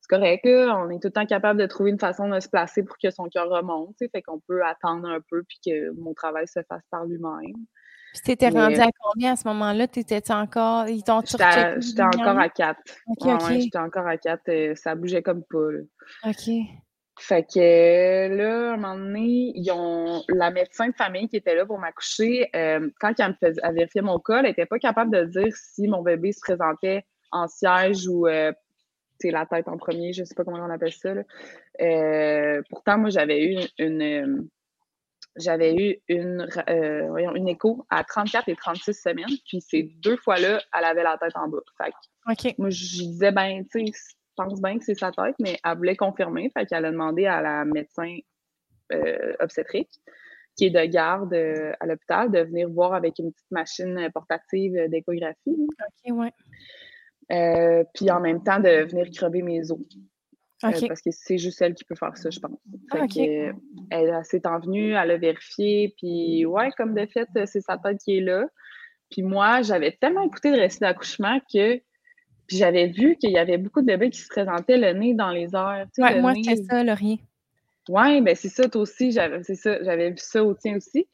c'est correct, là, on est tout le temps capable de trouver une façon de se placer pour que son cœur remonte, fait qu'on peut attendre un peu puis que mon travail se fasse par lui-même. Puis t'étais rendu à combien à ce moment-là? T'étais encore. Ils t'ont J'étais encore à 4. ouais, j'étais encore à 4. ça bougeait comme pas. Là. OK. Fait que là, à un moment donné, ils ont la médecin de famille qui était là pour m'accoucher, euh, quand elle me faisait vérifier mon cas, elle n'était pas capable de dire si mon bébé se présentait en siège ou euh, la tête en premier, je sais pas comment on appelle ça. Là. Euh, pourtant, moi, j'avais eu une, j'avais eu une, euh, voyons, une écho à 34 et 36 semaines. Puis ces deux fois-là, elle avait la tête en bas. Fait moi, je disais, ben, tu sais, je pense bien que c'est sa tête, mais elle voulait confirmer. Fait qu'elle a demandé à la médecin euh, obstétrique, qui est de garde euh, à l'hôpital, de venir voir avec une petite machine portative d'échographie. OK, ouais. Puis en même temps, de venir crever mes os. Euh, parce que c'est juste elle qui peut faire ça, je pense. Ah, elle, s'est envenue, elle a vérifié, puis ouais, comme de fait, c'est sa tête qui est là. Puis moi, j'avais tellement écouté le récit d'accouchement que puis j'avais vu qu'il y avait beaucoup de bébés qui se présentaient le nez dans les airs. Ouais, moi, c'est ça, Laurier. Oui, ben c'est ça, toi aussi, j'avais, c'est ça, j'avais vu ça au tien aussi.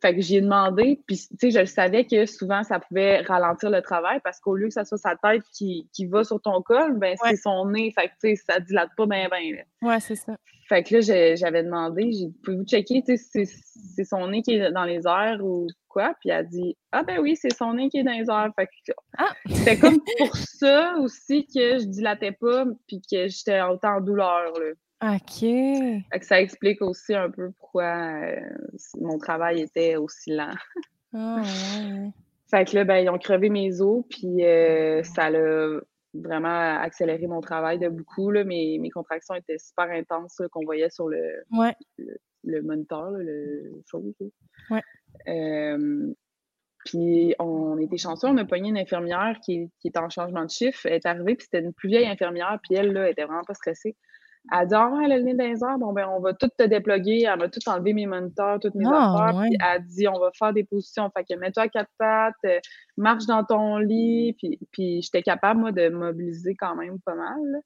Fait que j'ai demandé, puis tu sais, je le savais que souvent ça pouvait ralentir le travail parce qu'au lieu que ça soit sa tête qui, qui va sur ton col, ben c'est son nez. Fait que tu sais, ça dilate pas bien, bien. Ouais, c'est ça. Fait que là, j'avais demandé, j'ai pouvez-vous checker, tu sais, c'est son nez qui est dans les airs ou quoi? Puis elle a dit Ah ben oui, c'est son nez qui est dans les airs. Fait que ah. c'était comme pour ça aussi que je dilatais pas puis que j'étais autant en douleur. Là. OK. ça explique aussi un peu pourquoi euh, mon travail était aussi lent. Ah, ouais. Fait que là, ben, ils ont crevé mes os, puis euh, ça l'a vraiment accéléré mon travail de beaucoup. Là. Mes, mes contractions étaient super intenses qu'on voyait sur le, le, moniteur, le chose. Ouais. Euh, puis on était chanceux, on a pogné une infirmière qui, qui était en changement de chiffre. Elle est arrivée, puis c'était une plus vieille infirmière, puis elle, là, était vraiment pas stressée. Elle dit Ah, elle a le nez dans bon, ben, on va tout te déploguer. Elle m'a tout enlevé mes moniteurs, toutes mes ah, affaires. Puis elle dit On va faire des positions. Fait que mets-toi à quatre pattes, euh, marche dans ton lit. Puis, puis j'étais capable, moi, de mobiliser quand même pas mal.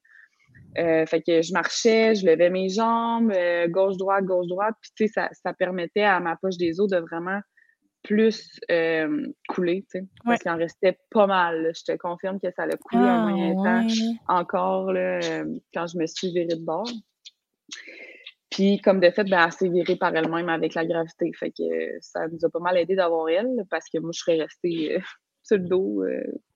Euh, fait que je marchais, je levais mes jambes, euh, gauche-droite, gauche-droite. Puis, tu sais, ça, ça permettait à ma poche des os de vraiment plus euh, coulé, tu sais, parce qu'il en restait pas mal. Je te confirme que ça a coulé un ah, moyen temps encore là, euh, quand je me suis virée de bord. Puis, comme de fait, ben, elle s'est virée par elle-même avec la gravité. Fait que ça nous a pas mal aidé d'avoir elle, parce que moi, je serais restée euh, sur le dos,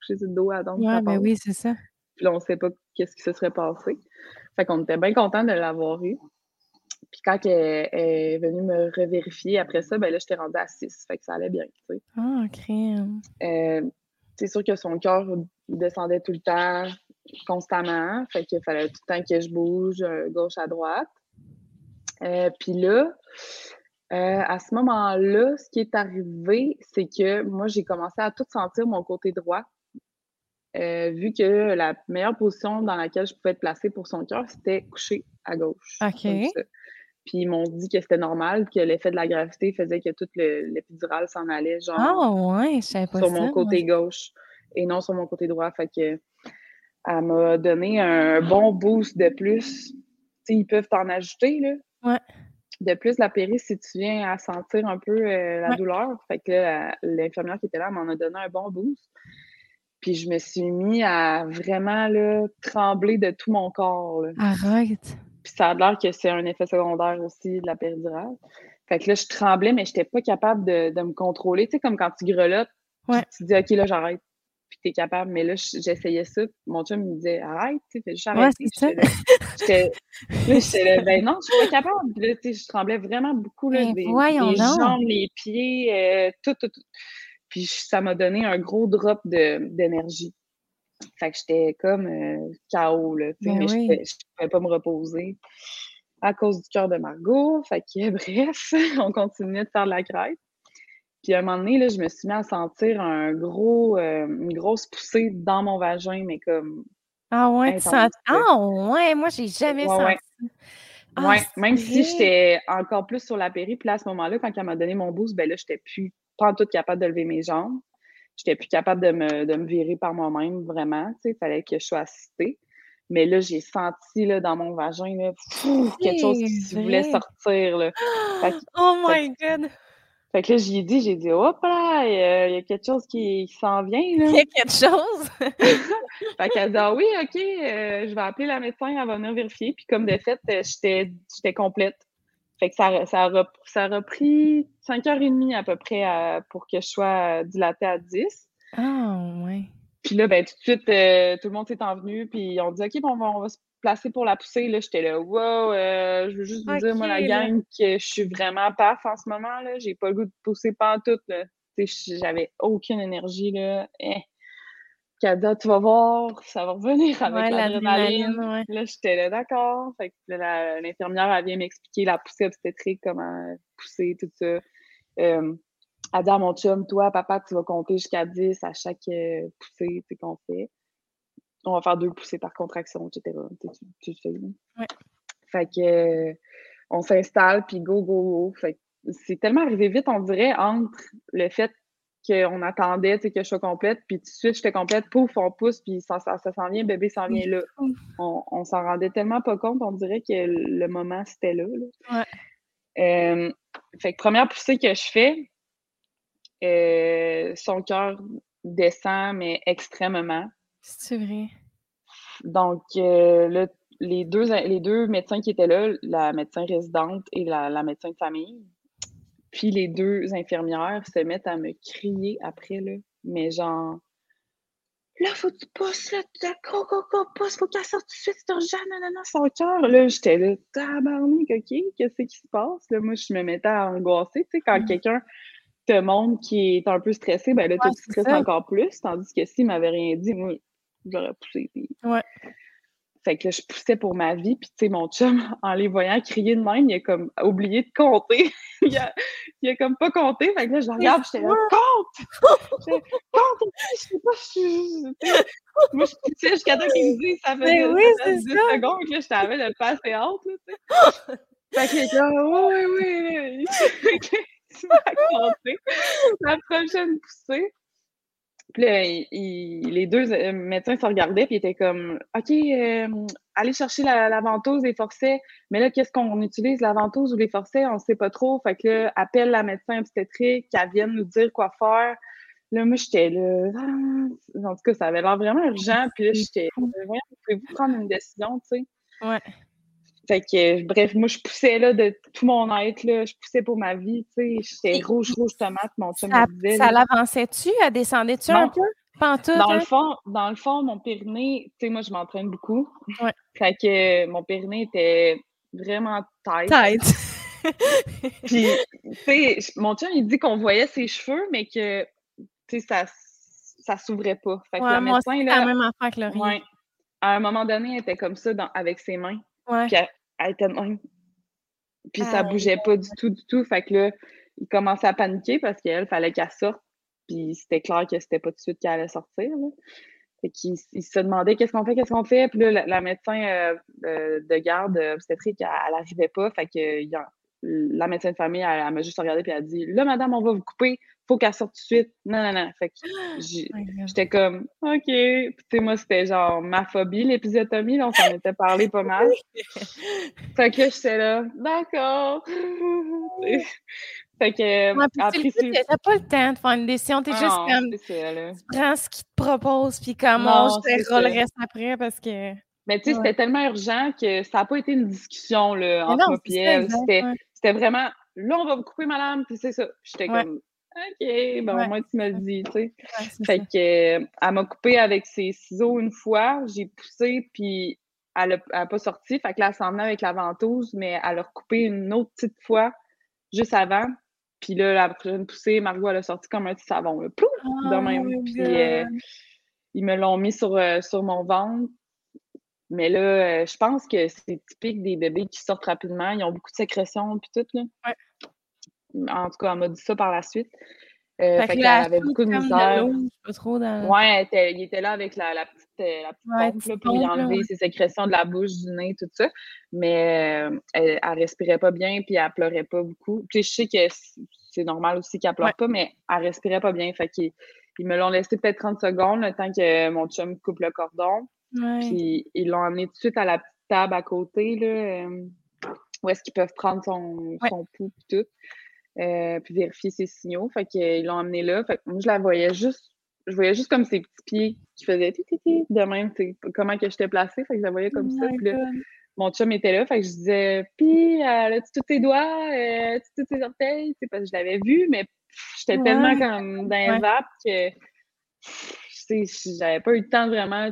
couchée sur le dos à donc. Ouais, ben oui, c'est ça. Puis là, on ne sait pas qu'est-ce qui se serait passé. Fait qu'on était bien contents de l'avoir eu. Puis quand elle, est venue me revérifier après ça, ben là, j'étais rendue à 6. Fait que ça allait bien, tu sais. Ah, crème. Euh, c'est sûr que son cœur descendait tout le temps, constamment. Fait qu'il fallait tout le temps que je bouge euh, gauche à droite. Euh, puis là, à ce moment-là, ce qui est arrivé, c'est que moi, j'ai commencé à tout sentir mon côté droit. vu que la meilleure position dans laquelle je pouvais être placée pour son cœur, c'était coucher à gauche. OK. Puis ils m'ont dit que c'était normal, que l'effet de la gravité faisait que toute l'épidural s'en allait, genre. Ah ouais, je savais pas Sur mon côté gauche et non sur mon côté droit. Fait que elle m'a donné un bon boost de plus. sais, ils peuvent t'en ajouter, là. Ouais. De plus, la péri, si tu viens à sentir un peu euh, la douleur. Fait que l'infirmière qui était là m'en a donné un bon boost. Puis je me suis mis à vraiment là, trembler de tout mon corps. Arrête. Puis ça a l'air que c'est un effet secondaire aussi de la péridurale. Fait que là, je tremblais, mais je n'étais pas capable de, me contrôler. Tu sais, comme quand tu grelottes, ouais. tu te dis, OK, là, j'arrête. puis t'es capable. Mais là, j'essayais ça, mon chum me disait arrête, tu sais, fais juste arrêter. j'étais là, ben non, je suis pas capable. Puis là, tu sais, je tremblais vraiment beaucoup, là, des, jambes, les pieds, euh, tout, tout, tout. Puis ça m'a donné un gros drop d'énergie. Fait que j'étais comme euh, KO, là, tu sais, ben mais je ne pouvais pas me reposer à cause du cœur de Margot. Fait que, bref, on continuait de faire de la crête. Puis à un moment donné, là, je me suis mis à sentir un gros, euh, une grosse poussée dans mon vagin, mais comme. Ah ouais, tu sens... Ah ouais, moi, j'ai jamais senti. Ouais. Ah, ouais. même si j'étais encore plus sur la péri, puis là, à ce moment-là, quand elle m'a donné mon boost, ben là, j'étais plus pas en tout capable de lever mes jambes. J'étais plus capable de me, de me virer par moi-même, vraiment. Il fallait que je sois assistée. Mais là, j'ai senti là, dans mon vagin là, quelque chose qui voulait sortir. Là. oh my God! Fait que là, j'y ai dit, j'ai dit, hop là, il y, a quelque chose qui, s'en vient. Là. Il y a quelque chose? fait qu'elle dit, ah oui, OK, euh, je vais appeler la médecin, elle va venir vérifier. Puis comme de fait, euh, j'étais complète. Fait que ça, ça, a, ça a repris 5h30 à peu près pour que je sois dilatée à 10. Ah, ouais. Puis là, ben, tout de suite, euh, tout le monde s'est envenu, puis on dit OK, bon, on va, se placer pour la poussée. Là, j'étais là, wow, euh, je veux juste vous dire, moi, la gang, que je suis vraiment paf en ce moment. là J'ai pas le goût de pousser pantoute. J'avais aucune énergie. Là. Eh. Kada, tu vas voir, ça va revenir avec l'adrénaline. Ouais. Là, j'étais là, d'accord. Fait que l'infirmière, elle vient m'expliquer la poussée obstétrique, comment pousser, tout ça. Euh, elle dit à mon chum, toi, papa, tu vas compter jusqu'à 10 à chaque euh, poussée qu'on fait. On va faire deux poussées par contraction, etc. Tu, tu, Ouais. Fait que euh, on s'installe, puis go, go, go. Fait c'est tellement arrivé vite, on dirait, entre le fait qu'on attendait que je sois complète, puis tout de suite, j'étais complète, pouf, on pousse, puis ça, ça, ça s'en vient, bébé s'en vient là. On, on s'en rendait tellement pas compte, on dirait que le moment, c'était là. Ouais. Euh, fait que première poussée que je fais, euh, son cœur descend, mais extrêmement. C'est vrai. Donc, euh, les, deux, les deux médecins qui étaient là, la médecin résidente et la, médecin de famille, puis les deux infirmières se mettent à me crier après, là, mais genre, là, faut que tu pousses, là, tu go, go, go, pousse, faut qu'elle sorte tout de suite, c'est urgent, non, non, non, son cœur. Là, j'étais là, tabarnak, OK, qu'est-ce qui se passe? Là, moi, je me mettais à angoisser, tu sais, quand mm. quelqu'un te montre qui est un peu stressé, ben là, ouais, tu stresses encore plus. Tandis que s'il m'avait rien dit, moi, j'aurais poussé. Ouais. Fait que là, je poussais pour ma vie. Puis, tu sais, mon chum, en les voyant crier de même, il a comme oublié de compter. Il, a, il a comme pas compté. Fait que là, je regarde, j'étais là, compte! compte! Je sais pas, je Moi, je poussais jusqu'à temps qu'il me dise, ça fait, ben oui, ça 10 ça. secondes que je t'avais de passer haute, tu sais. Fait est là, oui, oui, oui. la prochaine poussée. Puis là, les deux euh, médecins se regardaient, puis ils étaient comme OK, euh, allez chercher la, ventouse et forcets. Mais là, qu'est-ce qu'on utilise, la ventouse ou les forcets? On ne sait pas trop. Fait que là, appelle la médecin obstétrique, qu'elle vienne nous dire quoi faire. Là, moi, j'étais là. Ah, en tout cas, ça avait l'air vraiment urgent. Puis là, j'étais. Pouvez-vous prendre une décision, tu sais? Ouais. Fait que, bref, moi, je poussais là, de tout mon être, là, je poussais pour ma vie, tu sais, j'étais rouge, rouge tomate, mon chum ça, me disait. Ça l'avançait-tu? Elle descendait-tu un peu? Pantoute, dans, le fond, dans le fond, mon périnée, tu sais, moi, je m'entraîne beaucoup. Ouais. Fait que mon périnée était vraiment tight. Tight. Puis, tu sais, mon chum, il dit qu'on voyait ses cheveux, mais que, tu sais, ça, ça s'ouvrait pas. Fait que ouais, le médecin, là, la même affaire que le ouais, à un moment donné, elle était comme ça dans, avec ses mains. Ouais. Puis elle était même. Puis ça bougeait pas du tout, du tout. Fait que là, il commençait à paniquer parce qu'elle, fallait qu'elle sorte. Puis c'était clair que c'était pas tout de suite qu'elle allait sortir. Là. Fait qu'il il se demandait qu'est-ce qu'on fait, qu'est-ce qu'on fait. Puis là, la, médecin euh, de garde obstétrique, elle, elle arrivait pas. Fait que la médecin de famille, elle, m'a juste regardé puis elle a dit Là, madame, on va vous couper, faut qu'elle sorte tout de suite. Non, non, non. Fait que j'étais comme OK. Puis tu sais, moi, c'était genre ma phobie, l'épisiotomie, on s'en était parlé pas mal. fait que j'étais là, d'accord. fait que ouais, n'as pas le temps de faire une décision, t'es es juste comme tu prends ce qu'il te propose, puis comment je te le reste après parce que. Mais tu sais, c'était tellement urgent que ça n'a pas été une discussion là, entre moi et elle. C'était vraiment là, on va vous couper, madame, puis c'est ça. J'étais comme OK, bon, moi, tu me le dis, tu sais. fait que, euh, elle m'a coupé avec ses ciseaux une fois, j'ai poussé, puis elle n'a pas sorti. Fait que là, elle s'en venait avec la ventouse, mais elle a recoupé une autre petite fois juste avant. Puis là, la prochaine poussée, Margot, elle a sorti comme un petit savon, là. Pouf! de oh même. Puis euh, ils me l'ont mis sur, euh, sur mon ventre. Mais là, je pense que c'est typique des bébés qui sortent rapidement. Ils ont beaucoup de sécrétions, puis tout, là. Ouais. En tout cas, elle m'a dit ça par la suite. Euh, fait, qu'elle avait beaucoup de misère. pas trop dans... Ouais, il était là avec la, la petite, euh, la petite pompe, pour y enlever ses sécrétions de la bouche, du nez, tout ça. Mais euh, elle, elle, respirait pas bien, puis elle pleurait pas beaucoup. Puis je sais que c'est normal aussi qu'elle pleure pas, mais elle respirait pas bien. Fait qu'ils ils me l'ont laissé peut-être 30 secondes, le temps que mon chum coupe le cordon. Puis ils l'ont emmené tout de suite à la petite table à côté, là, où est-ce qu'ils peuvent prendre son, son pouls et tout. Euh, puis vérifier ses signaux. Fait qu'ils l'ont emmené là. Fait que moi, je la voyais juste, je voyais juste comme ses petits pieds qui faisaient titi de même, comment que j'étais placée. Fait que je la voyais comme oh ça. Puis là, mon chum était là. Fait que je disais, puis, elle a-tu tous tes doigts? Euh, tu tous tes orteils? parce que je l'avais vu, mais j'étais tellement comme dans un vape que j'avais pas eu le temps vraiment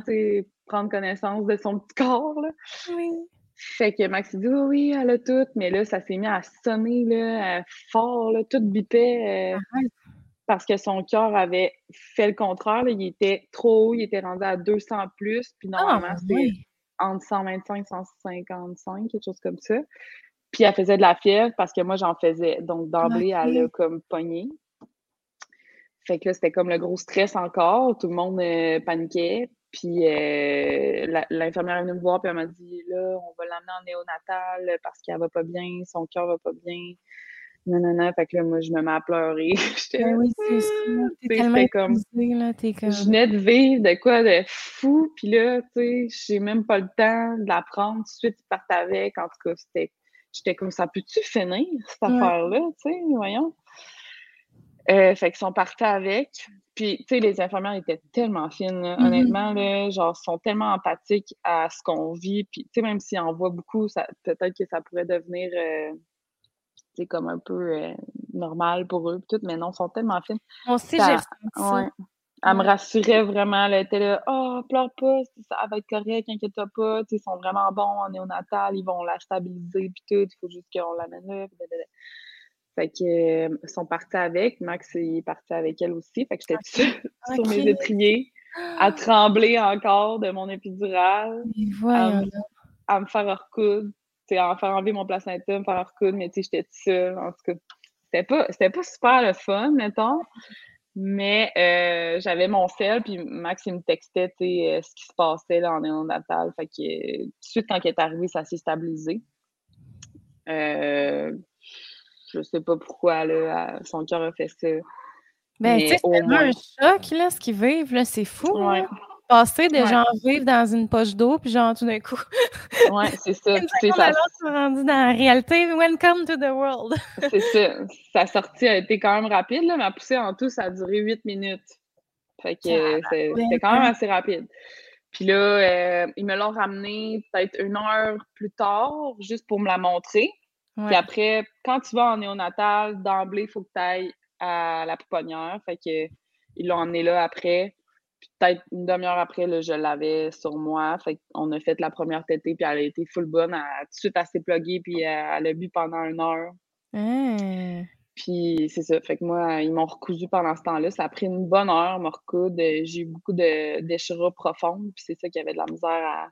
prendre connaissance de son petit corps. Là. Oui. Fait que Max dit oui, oui, elle a tout, mais là, ça s'est mis à sonner là, fort, là, tout bipait. Euh, parce que son cœur avait fait le contraire. il était trop haut, il était rendu à 200 plus, puis ah, normalement, c'était entre 125 et 155, quelque chose comme ça. Puis elle faisait de la fièvre parce que moi, j'en faisais. Donc, d'emblée, elle a comme pogné. Fait que là, c'était comme le gros stress encore. Tout le monde euh, paniquait. Puis euh, l'infirmière est venue me voir, puis elle m'a dit là, on va l'amener en néonatal parce qu'elle va pas bien, son cœur va pas bien. Non, non, non. Fait que là, moi, je me mets à pleurer. J'étais ben oui, c'est ça. comme... là, comme... Je venais de vivre de quoi de fou. Puis là, tu sais, j'ai même pas le temps de la prendre. Tout de suite, ils partent avec. En tout cas, c'était... J'étais comme, ça peut-tu finir, cette affaire-là? Tu sais, voyons. Euh, fait qu'ils sont partis avec. Puis, tu sais, les infirmières étaient tellement fines, mm-hmm. honnêtement, là, genre, sont tellement empathiques à ce qu'on vit. Puis, tu sais, même s'ils en voient beaucoup, peut-être que ça pourrait devenir, euh, tu sais, comme un peu euh, normal pour eux, tout, mais non, ils sont tellement fines. Moi aussi, j'ai ça. Elle me rassurait vraiment, elle était là, oh, pleure pas, ça va être correct, inquiète-toi pas, ils sont vraiment bons en néonatal, ils vont la stabiliser, puis tout, il faut juste qu'on l'amène là, fait que euh, sont partis avec. Max est parti avec elle aussi. Fait que j'étais sur mes étriers, à trembler encore de mon épidural. À, me faire recoudre. À me faire enlever mon placenta, me faire recoudre, mais j'étais seule. En tout cas, c'était pas, pas super le fun, mettons. Mais euh, j'avais mon sel, puis Max, il me textait euh, ce qui se passait là, en néonatal. Fait que tout de suite, quand il est arrivé, ça s'est stabilisé. Euh, je sais pas pourquoi là, son cœur a fait ça. Ben, tu sais, c'est un choc, là, ce qu'ils vivent, là, c'est fou. Ouais. Passer de genre vivre dans une poche d'eau, puis genre tout d'un coup. ouais, c'est ça. c'est ça. rendu dans la réalité. Welcome to the world. c'est ça. Sa sortie a été quand même rapide, là. Ma poussée en tout, ça a duré huit minutes. Fait que c'était quand même assez rapide. Puis là, euh, ils me l'ont ramené peut-être une heure plus tard, juste pour me la montrer. Puis après, quand tu vas en néonatal, d'emblée, il faut que tu ailles à la pouponnière. Fait que ils l'ont emmené là après. Puis peut-être une demi-heure après, là, je l'avais sur moi. Fait qu'on a fait la première tétée, puis elle a été full bonne. Elle, tout de suite, elle s'est pluguée, puis elle, a bu pendant une heure. Hein? Puis c'est ça. Fait que moi, ils m'ont recousu pendant ce temps-là. Ça a pris une bonne heure, me recoudre. J'ai eu beaucoup de déchirures profondes, puis c'est ça qui avait de la misère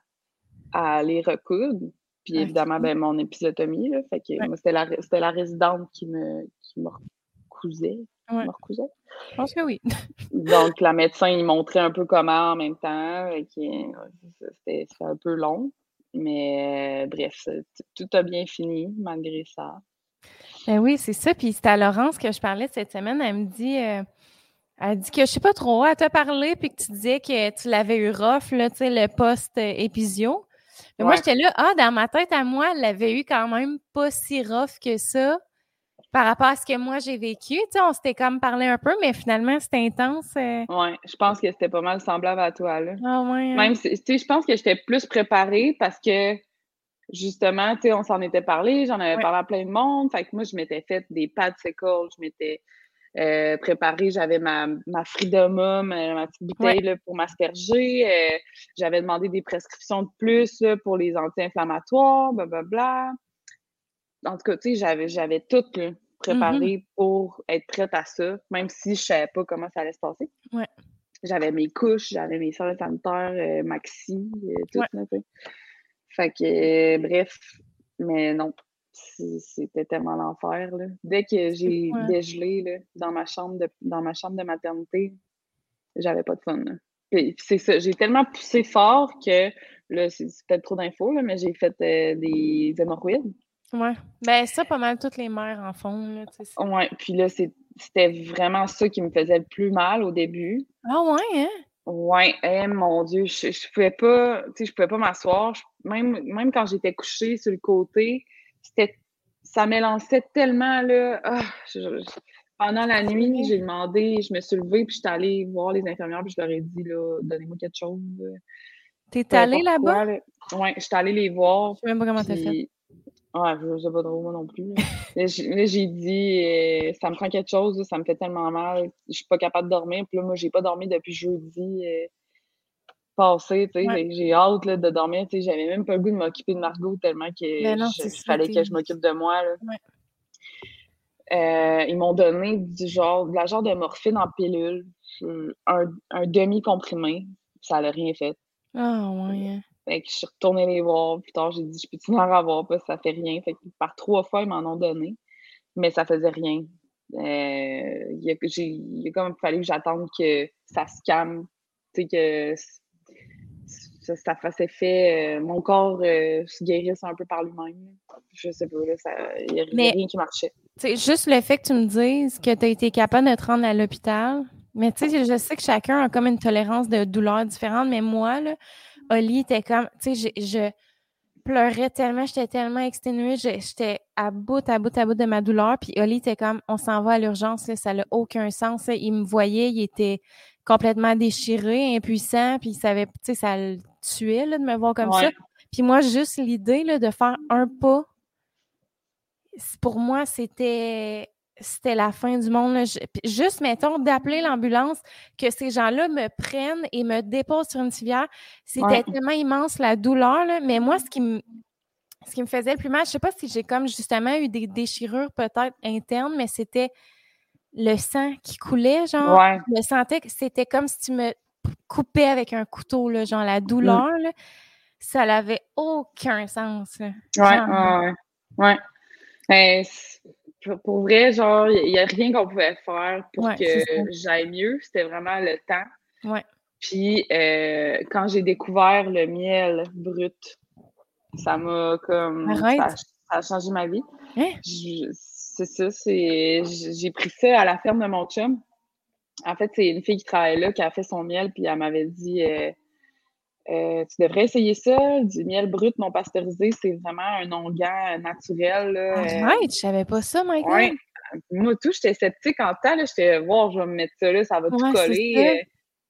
à, à les recoudre. Puis évidemment, ben, mon épisotomie, là, fait que moi, c'était la, la, résidente qui me, qui me recousait. Me recousait. Je pense que oui. Donc, la médecin, il montrait un peu comment en même temps. C'était un peu long. Mais euh, bref, tout a bien fini malgré ça. Ben oui, c'est ça. Puis c'est à Laurence que je parlais cette semaine. Elle me dit, euh, elle dit que je sais pas trop, elle t'a parlé puis que tu disais que tu l'avais eu rough, là, le post-épisio. Mais moi, j'étais là, ah, dans ma tête à moi, elle l'avait eu quand même pas si rough que ça par rapport à ce que moi j'ai vécu. Tu sais, on s'était comme parlé un peu, mais finalement, c'était intense. Euh. Oui, je pense que c'était pas mal semblable à toi, là. Ah ouais. Hein. Même tu sais, je pense que j'étais plus préparée parce que justement, tu sais, on s'en était parlé, j'en avais parlé à plein de monde. Fait que moi, je m'étais fait des pads je m'étais euh, préparé, j'avais ma, ma Freedom, ma, petite bouteille pour m'asperger. Euh, j'avais demandé des prescriptions de plus pour les anti-inflammatoires, blablabla. En tout cas, tu sais, j'avais, j'avais tout préparé mm-hmm. pour être prête à ça, même si je savais pas comment ça allait se passer. J'avais mes couches, j'avais mes serviettes sanitaires, euh, maxi, tout. fait que, bref, mais non, c'était tellement l'enfer. Dès que j'ai dégelé là, dans, ma chambre de, dans ma chambre de maternité, j'avais pas de fun. C'est ça, j'ai tellement poussé fort que, là, c'est peut-être trop d'infos, mais j'ai fait euh, des hémorroïdes. Ouais. Ben, ça, pas mal toutes les mères en font. Là, ouais, puis là, c'était vraiment ça qui me faisait le plus mal au début. Ah ouais, hein? Ouais, eh, mon Dieu, je, je pouvais pas, tu sais, je pouvais pas m'asseoir. Même, même quand j'étais couchée sur le côté, c'était ça m'élançait tellement là. Ah, pendant la nuit, j'ai demandé, je me suis levée, puis j'étais allée voir les infirmières, puis je leur ai dit là, donnez-moi quelque chose. T'es allée là-bas? Là. Ouais, j'étais allée les voir. Je sais même pas comment t'as fait. Ouais, je sais pas trop moi non plus. là, j'ai dit, euh, ça me prend quelque chose, ça me fait tellement mal, je suis pas capable de dormir. Puis là, moi, j'ai pas dormi depuis jeudi. Euh, sais, j'ai hâte là, de dormir, j'avais même pas le goût de m'occuper de Margot tellement qu'il ben fallait que je m'occupe de moi, là. Euh, ils m'ont donné du genre, de la genre de morphine en pilule, un, un demi-comprimé, ça n'a rien fait. Ah, ouais. Hein. Fait que je suis retournée les voir, plus tard, j'ai dit, je peux-tu en avoir, pas, ça fait rien. Fait que par trois fois, ils m'en ont donné, mais ça faisait rien. Euh, il, a, il a comme fallu que j'attende que ça se calme, tu sais, que ça, ça fasse effet, euh, mon corps euh, se guérisse un peu par lui-même. Je sais pas, il n'y a rien qui marchait. C'est juste le fait que tu me dises que tu as été capable de te rendre à l'hôpital. Mais tu sais, je sais que chacun a comme une tolérance de douleur différente, mais moi, là, Oli était comme, tu sais, je, pleurais tellement, j'étais tellement exténuée, j'étais à bout, à bout, à bout de ma douleur. Puis Oli était comme, on s'en va à l'urgence, ça n'a aucun sens. Il me voyait, il était complètement déchiré, impuissant, puis il savait, tu sais, ça de me voir comme ça. Puis moi, juste l'idée de faire un pas, pour moi, c'était c'était la fin du monde. Juste, mettons, d'appeler l'ambulance, que ces gens-là me prennent et me déposent sur une civière, c'était tellement immense la douleur. Mais moi, ce qui me ce qui me faisait le plus mal, je sais pas si j'ai comme justement eu des déchirures peut-être internes, mais c'était le sang qui coulait, genre. Je sentais que c'était comme si tu me coupais avec un couteau, là, genre la douleur, ça n'avait aucun sens. Ouais, ouais, ouais, ben, pour vrai, genre, il n'y a rien qu'on pouvait faire pour que j'aille mieux. C'était vraiment le temps. Ouais. Puis, euh, quand j'ai découvert le miel brut, ça m'a comme. Ça, a changé ma vie. Hein? c'est ça, c'est. J'ai pris ça à la ferme de mon chum. En fait, c'est une fille qui travaille là qui a fait son miel, puis elle m'avait dit euh, euh, Tu devrais essayer ça, du miel brut non pasteurisé, c'est vraiment un onguent naturel. Là. Ah, ouais, tu savais pas ça, Michael? Ouais. Moi, tout, j'étais sceptique en temps, j'étais voir, je vais me mettre ça là, ça va tout coller. Euh,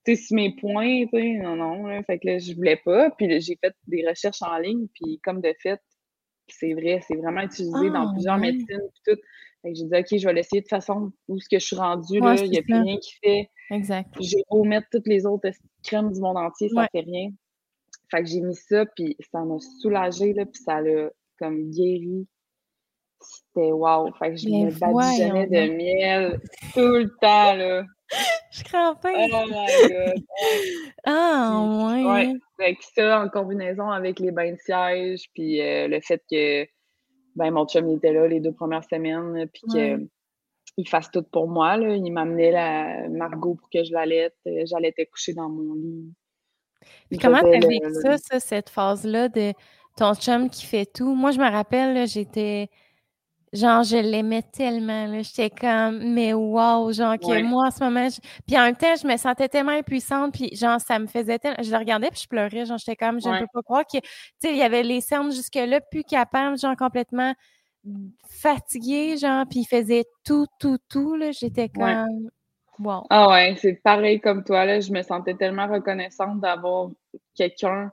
tu sais, mes points, tu sais, non, non. fait que là, je voulais pas. Puis j'ai fait des recherches en ligne, puis comme de fait, c'est vrai, c'est vraiment utilisé dans ah, plusieurs médecines puis tout. Fait que j'ai dit, OK, je vais l'essayer de façon où ce que je suis rendue, là, il n'y a plus rien qui fait. Exact. J'ai beau mettre toutes les autres crèmes du monde entier, ça ne fait rien. Fait que j'ai mis ça, puis ça m'a soulagé, là, puis ça l'a comme guéri. C'était wow. Fait que je me badigeonnais de miel tout le temps, là. Je crains pas. Oh my god. ah, ouais. ouais. Fait ça, en combinaison avec les bains de siège, puis euh, le fait que ben, mon chum il était là les deux premières semaines, puis qu'il fasse tout pour moi. Là. Il m'amenait la Margot pour que je l'allaite. Euh, j'allais être coucher dans mon lit. Puis comment t'as vécu ça, ça, cette phase-là de ton chum qui fait tout? Moi, je me rappelle, j'étais Genre, je l'aimais tellement, là. J'étais comme, mais wow, genre, que moi, en ce moment, puis en même temps, je me sentais tellement impuissante, puis genre, ça me faisait tellement... Je le regardais, puis je pleurais, genre, j'étais comme, je ne peux pas croire que, tu sais, il y avait les cernes jusque-là, plus capables, genre, complètement fatiguée, genre, puis il faisait tout, tout, tout, là. J'étais comme, wow. Ah ouais, c'est pareil comme toi, là. Je me sentais tellement reconnaissante d'avoir quelqu'un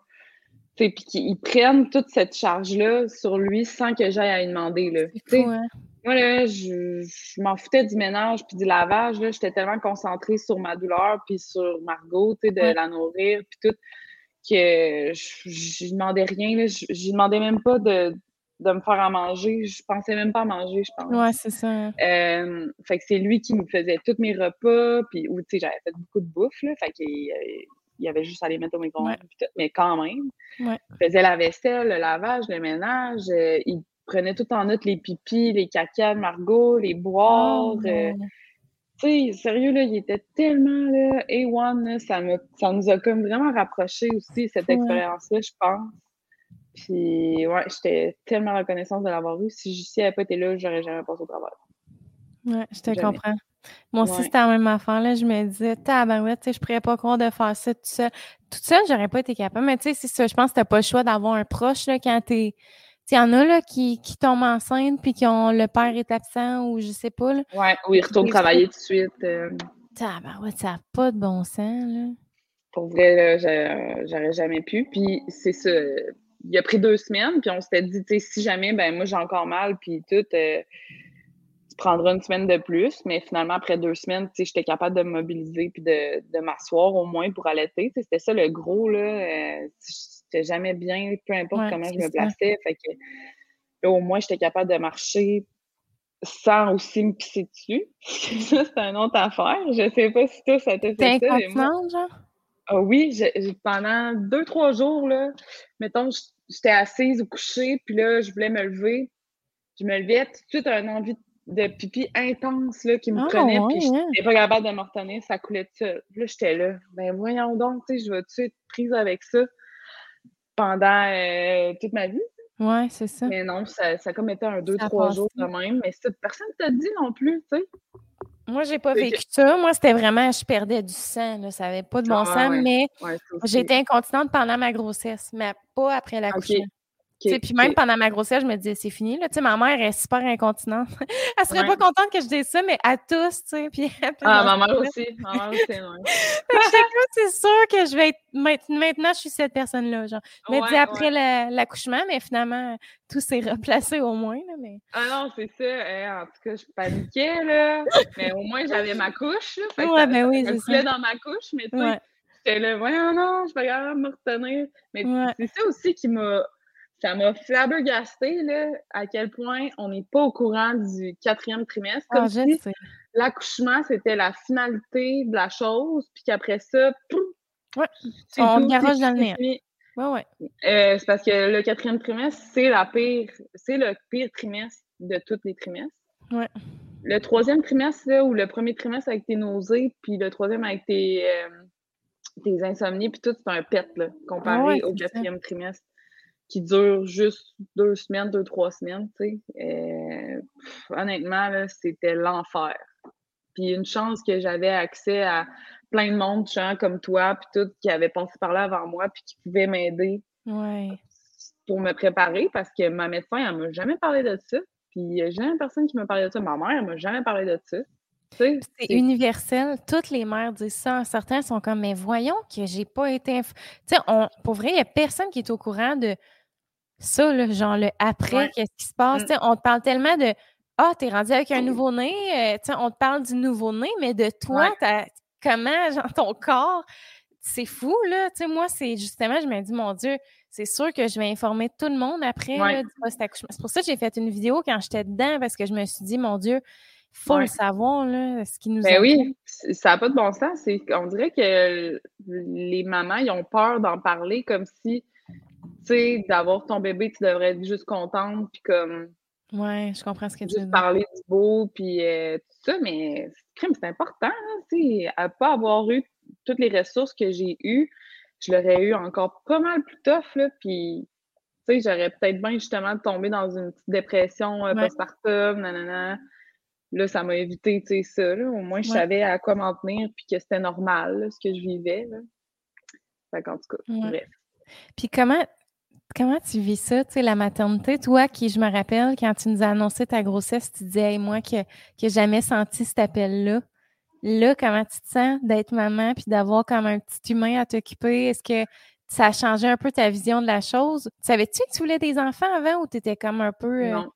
puis qu'ils prennent toute cette charge-là sur lui sans que j'aille à lui demander. Là. Hein? Moi, là, je, m'en foutais du ménage puis du lavage. J'étais tellement concentrée sur ma douleur puis sur Margot, de la nourrir puis tout, que je, demandais rien. Là. Je, je demandais même pas de, de me faire à manger. Je pensais même pas à manger, je pense. Ouais, c'est ça. Euh, fait que c'est lui qui me faisait tous mes repas, puis où, tu sais, j'avais fait beaucoup de bouffe, là, fait qu'il euh, il y avait juste à les mettre au micro-ondes, mais quand même. Ouais. Il faisait la vaisselle, le lavage, le ménage, euh, il prenait tout en note les pipis, les caca de Margot, les boires. Oh, tu sais, sérieux, là, il était tellement, là, A1, ça, me, ça nous a comme vraiment rapprochés aussi, cette expérience-là, je pense. Puis, ouais, j'étais tellement reconnaissante de l'avoir eu. Si Jussie n'avait pas été là, j'aurais jamais passé au travail. Ouais, je te comprends. Moi aussi, c'était la même affaire. Là. Je me disais, tabarouette, tu sais, je pourrais pas croire de faire ça tout seul. Toute seule, j'aurais pas été capable. Mais tu sais, c'est ça. Je pense que t'as pas le choix d'avoir un proche, là, quand t'es. Il y en a là, qui, qui tombent enceintes puis qui ont le père est absent ou je sais pas. Là. Ouais, ou ils retournent travailler tout de suite. Euh... Tabarouette, ça n'a pas de bon sens. Là. Pour vrai, j'aurais jamais pu. Puis c'est ça il a pris deux semaines, puis on s'était dit, tu sais, si jamais, ben moi j'ai encore mal, puis tout, euh, tu prendras une semaine de plus. Mais finalement, après deux semaines, j'étais capable de me mobiliser puis de, de m'asseoir au moins pour allaiter. C'était ça le gros, là. Euh, j'étais jamais bien, peu importe comment je me plaçais. Fait que là, au moins, j'étais capable de marcher sans aussi me pisser dessus. ça, c'est une autre affaire. Je sais pas si toi, ça t'a fait ça. genre? Ah oui, pendant deux, trois jours, là, mettons, j'étais assise ou couchée, puis là, je voulais me lever. Je me levais, tout de suite, un envie de pipi intense là, qui me ah, prenait, puis je n'étais pas capable de me retenir, ça coulait de ça. Là, j'étais là. Ben voyons donc, tu sais, je vais tout de suite prise avec ça pendant euh, toute ma vie? Ouais, c'est ça. Mais non, ça, ça comme été un deux, trois jours quand même. Mais ça, personne ne t'a dit non plus, tu sais. Moi, j'ai pas vécu ça. Moi, c'était vraiment, je perdais du sang. Là. Ça n'avait pas de bon ah, sens, mais j'étais incontinente pendant ma grossesse, mais pas après l'accouchement. Puis même pendant ma grossesse, je me disais, c'est fini. Là. ma mère est super incontinente. Elle serait pas contente que je dise ça, mais à tous. Puis, ah, ma mère aussi. Ma mère aussi, c'est sûr que je vais être. Maintenant, je suis cette personne-là. Genre. Me dis après l'accouchement, mais finalement, tout s'est replacé au moins. Là, mais... Ah non, c'est ça. Hein, en tout cas, je paniquais. Là. mais au moins, j'avais ma couche. Là, ouais, ben oui, c'est ça. dans ma couche, mais tu sais. J'étais là, voyons, non, je de me retenir. Mais c'est ça aussi qui m'a ça m'a flabbergasté là, à quel point on n'est pas au courant du quatrième trimestre. Comme ah, si l'accouchement, c'était la finalité de la chose, puis qu'après ça, ouais. on garage dans le nez. Ouais, ouais. Euh, c'est parce que le quatrième trimestre, c'est la pire, c'est le pire trimestre de tous les trimestres. Ouais. Le troisième trimestre, là, ou le premier trimestre avec tes nausées, puis le troisième avec tes, euh, tes insomnies, puis tout, c'est un pet, là, comparé au quatrième trimestre qui dure juste deux semaines, deux, trois semaines, tu sais. Euh, honnêtement, c'était l'enfer. Puis une chance que j'avais accès à plein de monde, gens comme toi, puis tout, qui avait passé par là avant moi, puis qui pouvaient m'aider pour me préparer, parce que ma médecin, elle m'a jamais parlé de ça. Puis il n'y a jamais personne qui m'a parlé de ça. Ma mère, elle m'a jamais parlé de ça. C'est universel. Toutes les mères disent ça. Certains sont comme, mais voyons que j'ai pas été. Tu sais, pour vrai, il n'y a personne qui est au courant de ça, là, genre le après, qu'est-ce qui se passe? Mm. On te parle tellement de Ah, t'es rendu avec un nouveau-né, euh, on te parle du nouveau-né, mais de toi, comment, genre ton corps, c'est fou, là. sais moi, c'est justement, je me dis, mon Dieu, c'est sûr que je vais informer tout le monde après du post-accouchement. C'est pour ça que j'ai fait une vidéo quand j'étais dedans, parce que je me suis dit, mon Dieu, il faut le savoir, là, ce qui nous Ben oui, ça n'a pas de bon sens. On dirait que les mamans, ils ont peur d'en parler comme si tu sais, d'avoir ton bébé, tu devrais être juste contente, puis comme. Ouais, je comprends ce que tu veux dire. parler du beau, puis euh, tout ça, mais c'est important, tu sais, à pas avoir eu toutes les ressources que j'ai eues, je l'aurais eu encore pas mal plus tough, là, puis, tu sais, j'aurais peut-être bien justement tombé dans une petite dépression euh, postpartum, nanana. Là, ça m'a évité, tu sais, ça, là. Au moins, je savais à quoi m'en tenir, puis que c'était normal, ce que je vivais, là. Fait qu'en tout cas, bref. Puis comment, Comment tu vis ça, tu sais, la maternité? Toi, qui, je me rappelle, quand tu nous as annoncé ta grossesse, tu disais, moi, que, que jamais senti cet appel-là. Là, comment tu te sens d'être maman puis d'avoir comme un petit humain à t'occuper? Est-ce que ça a changé un peu ta vision de la chose? Savais-tu que tu voulais des enfants avant ou tu étais comme un peu. Euh, non.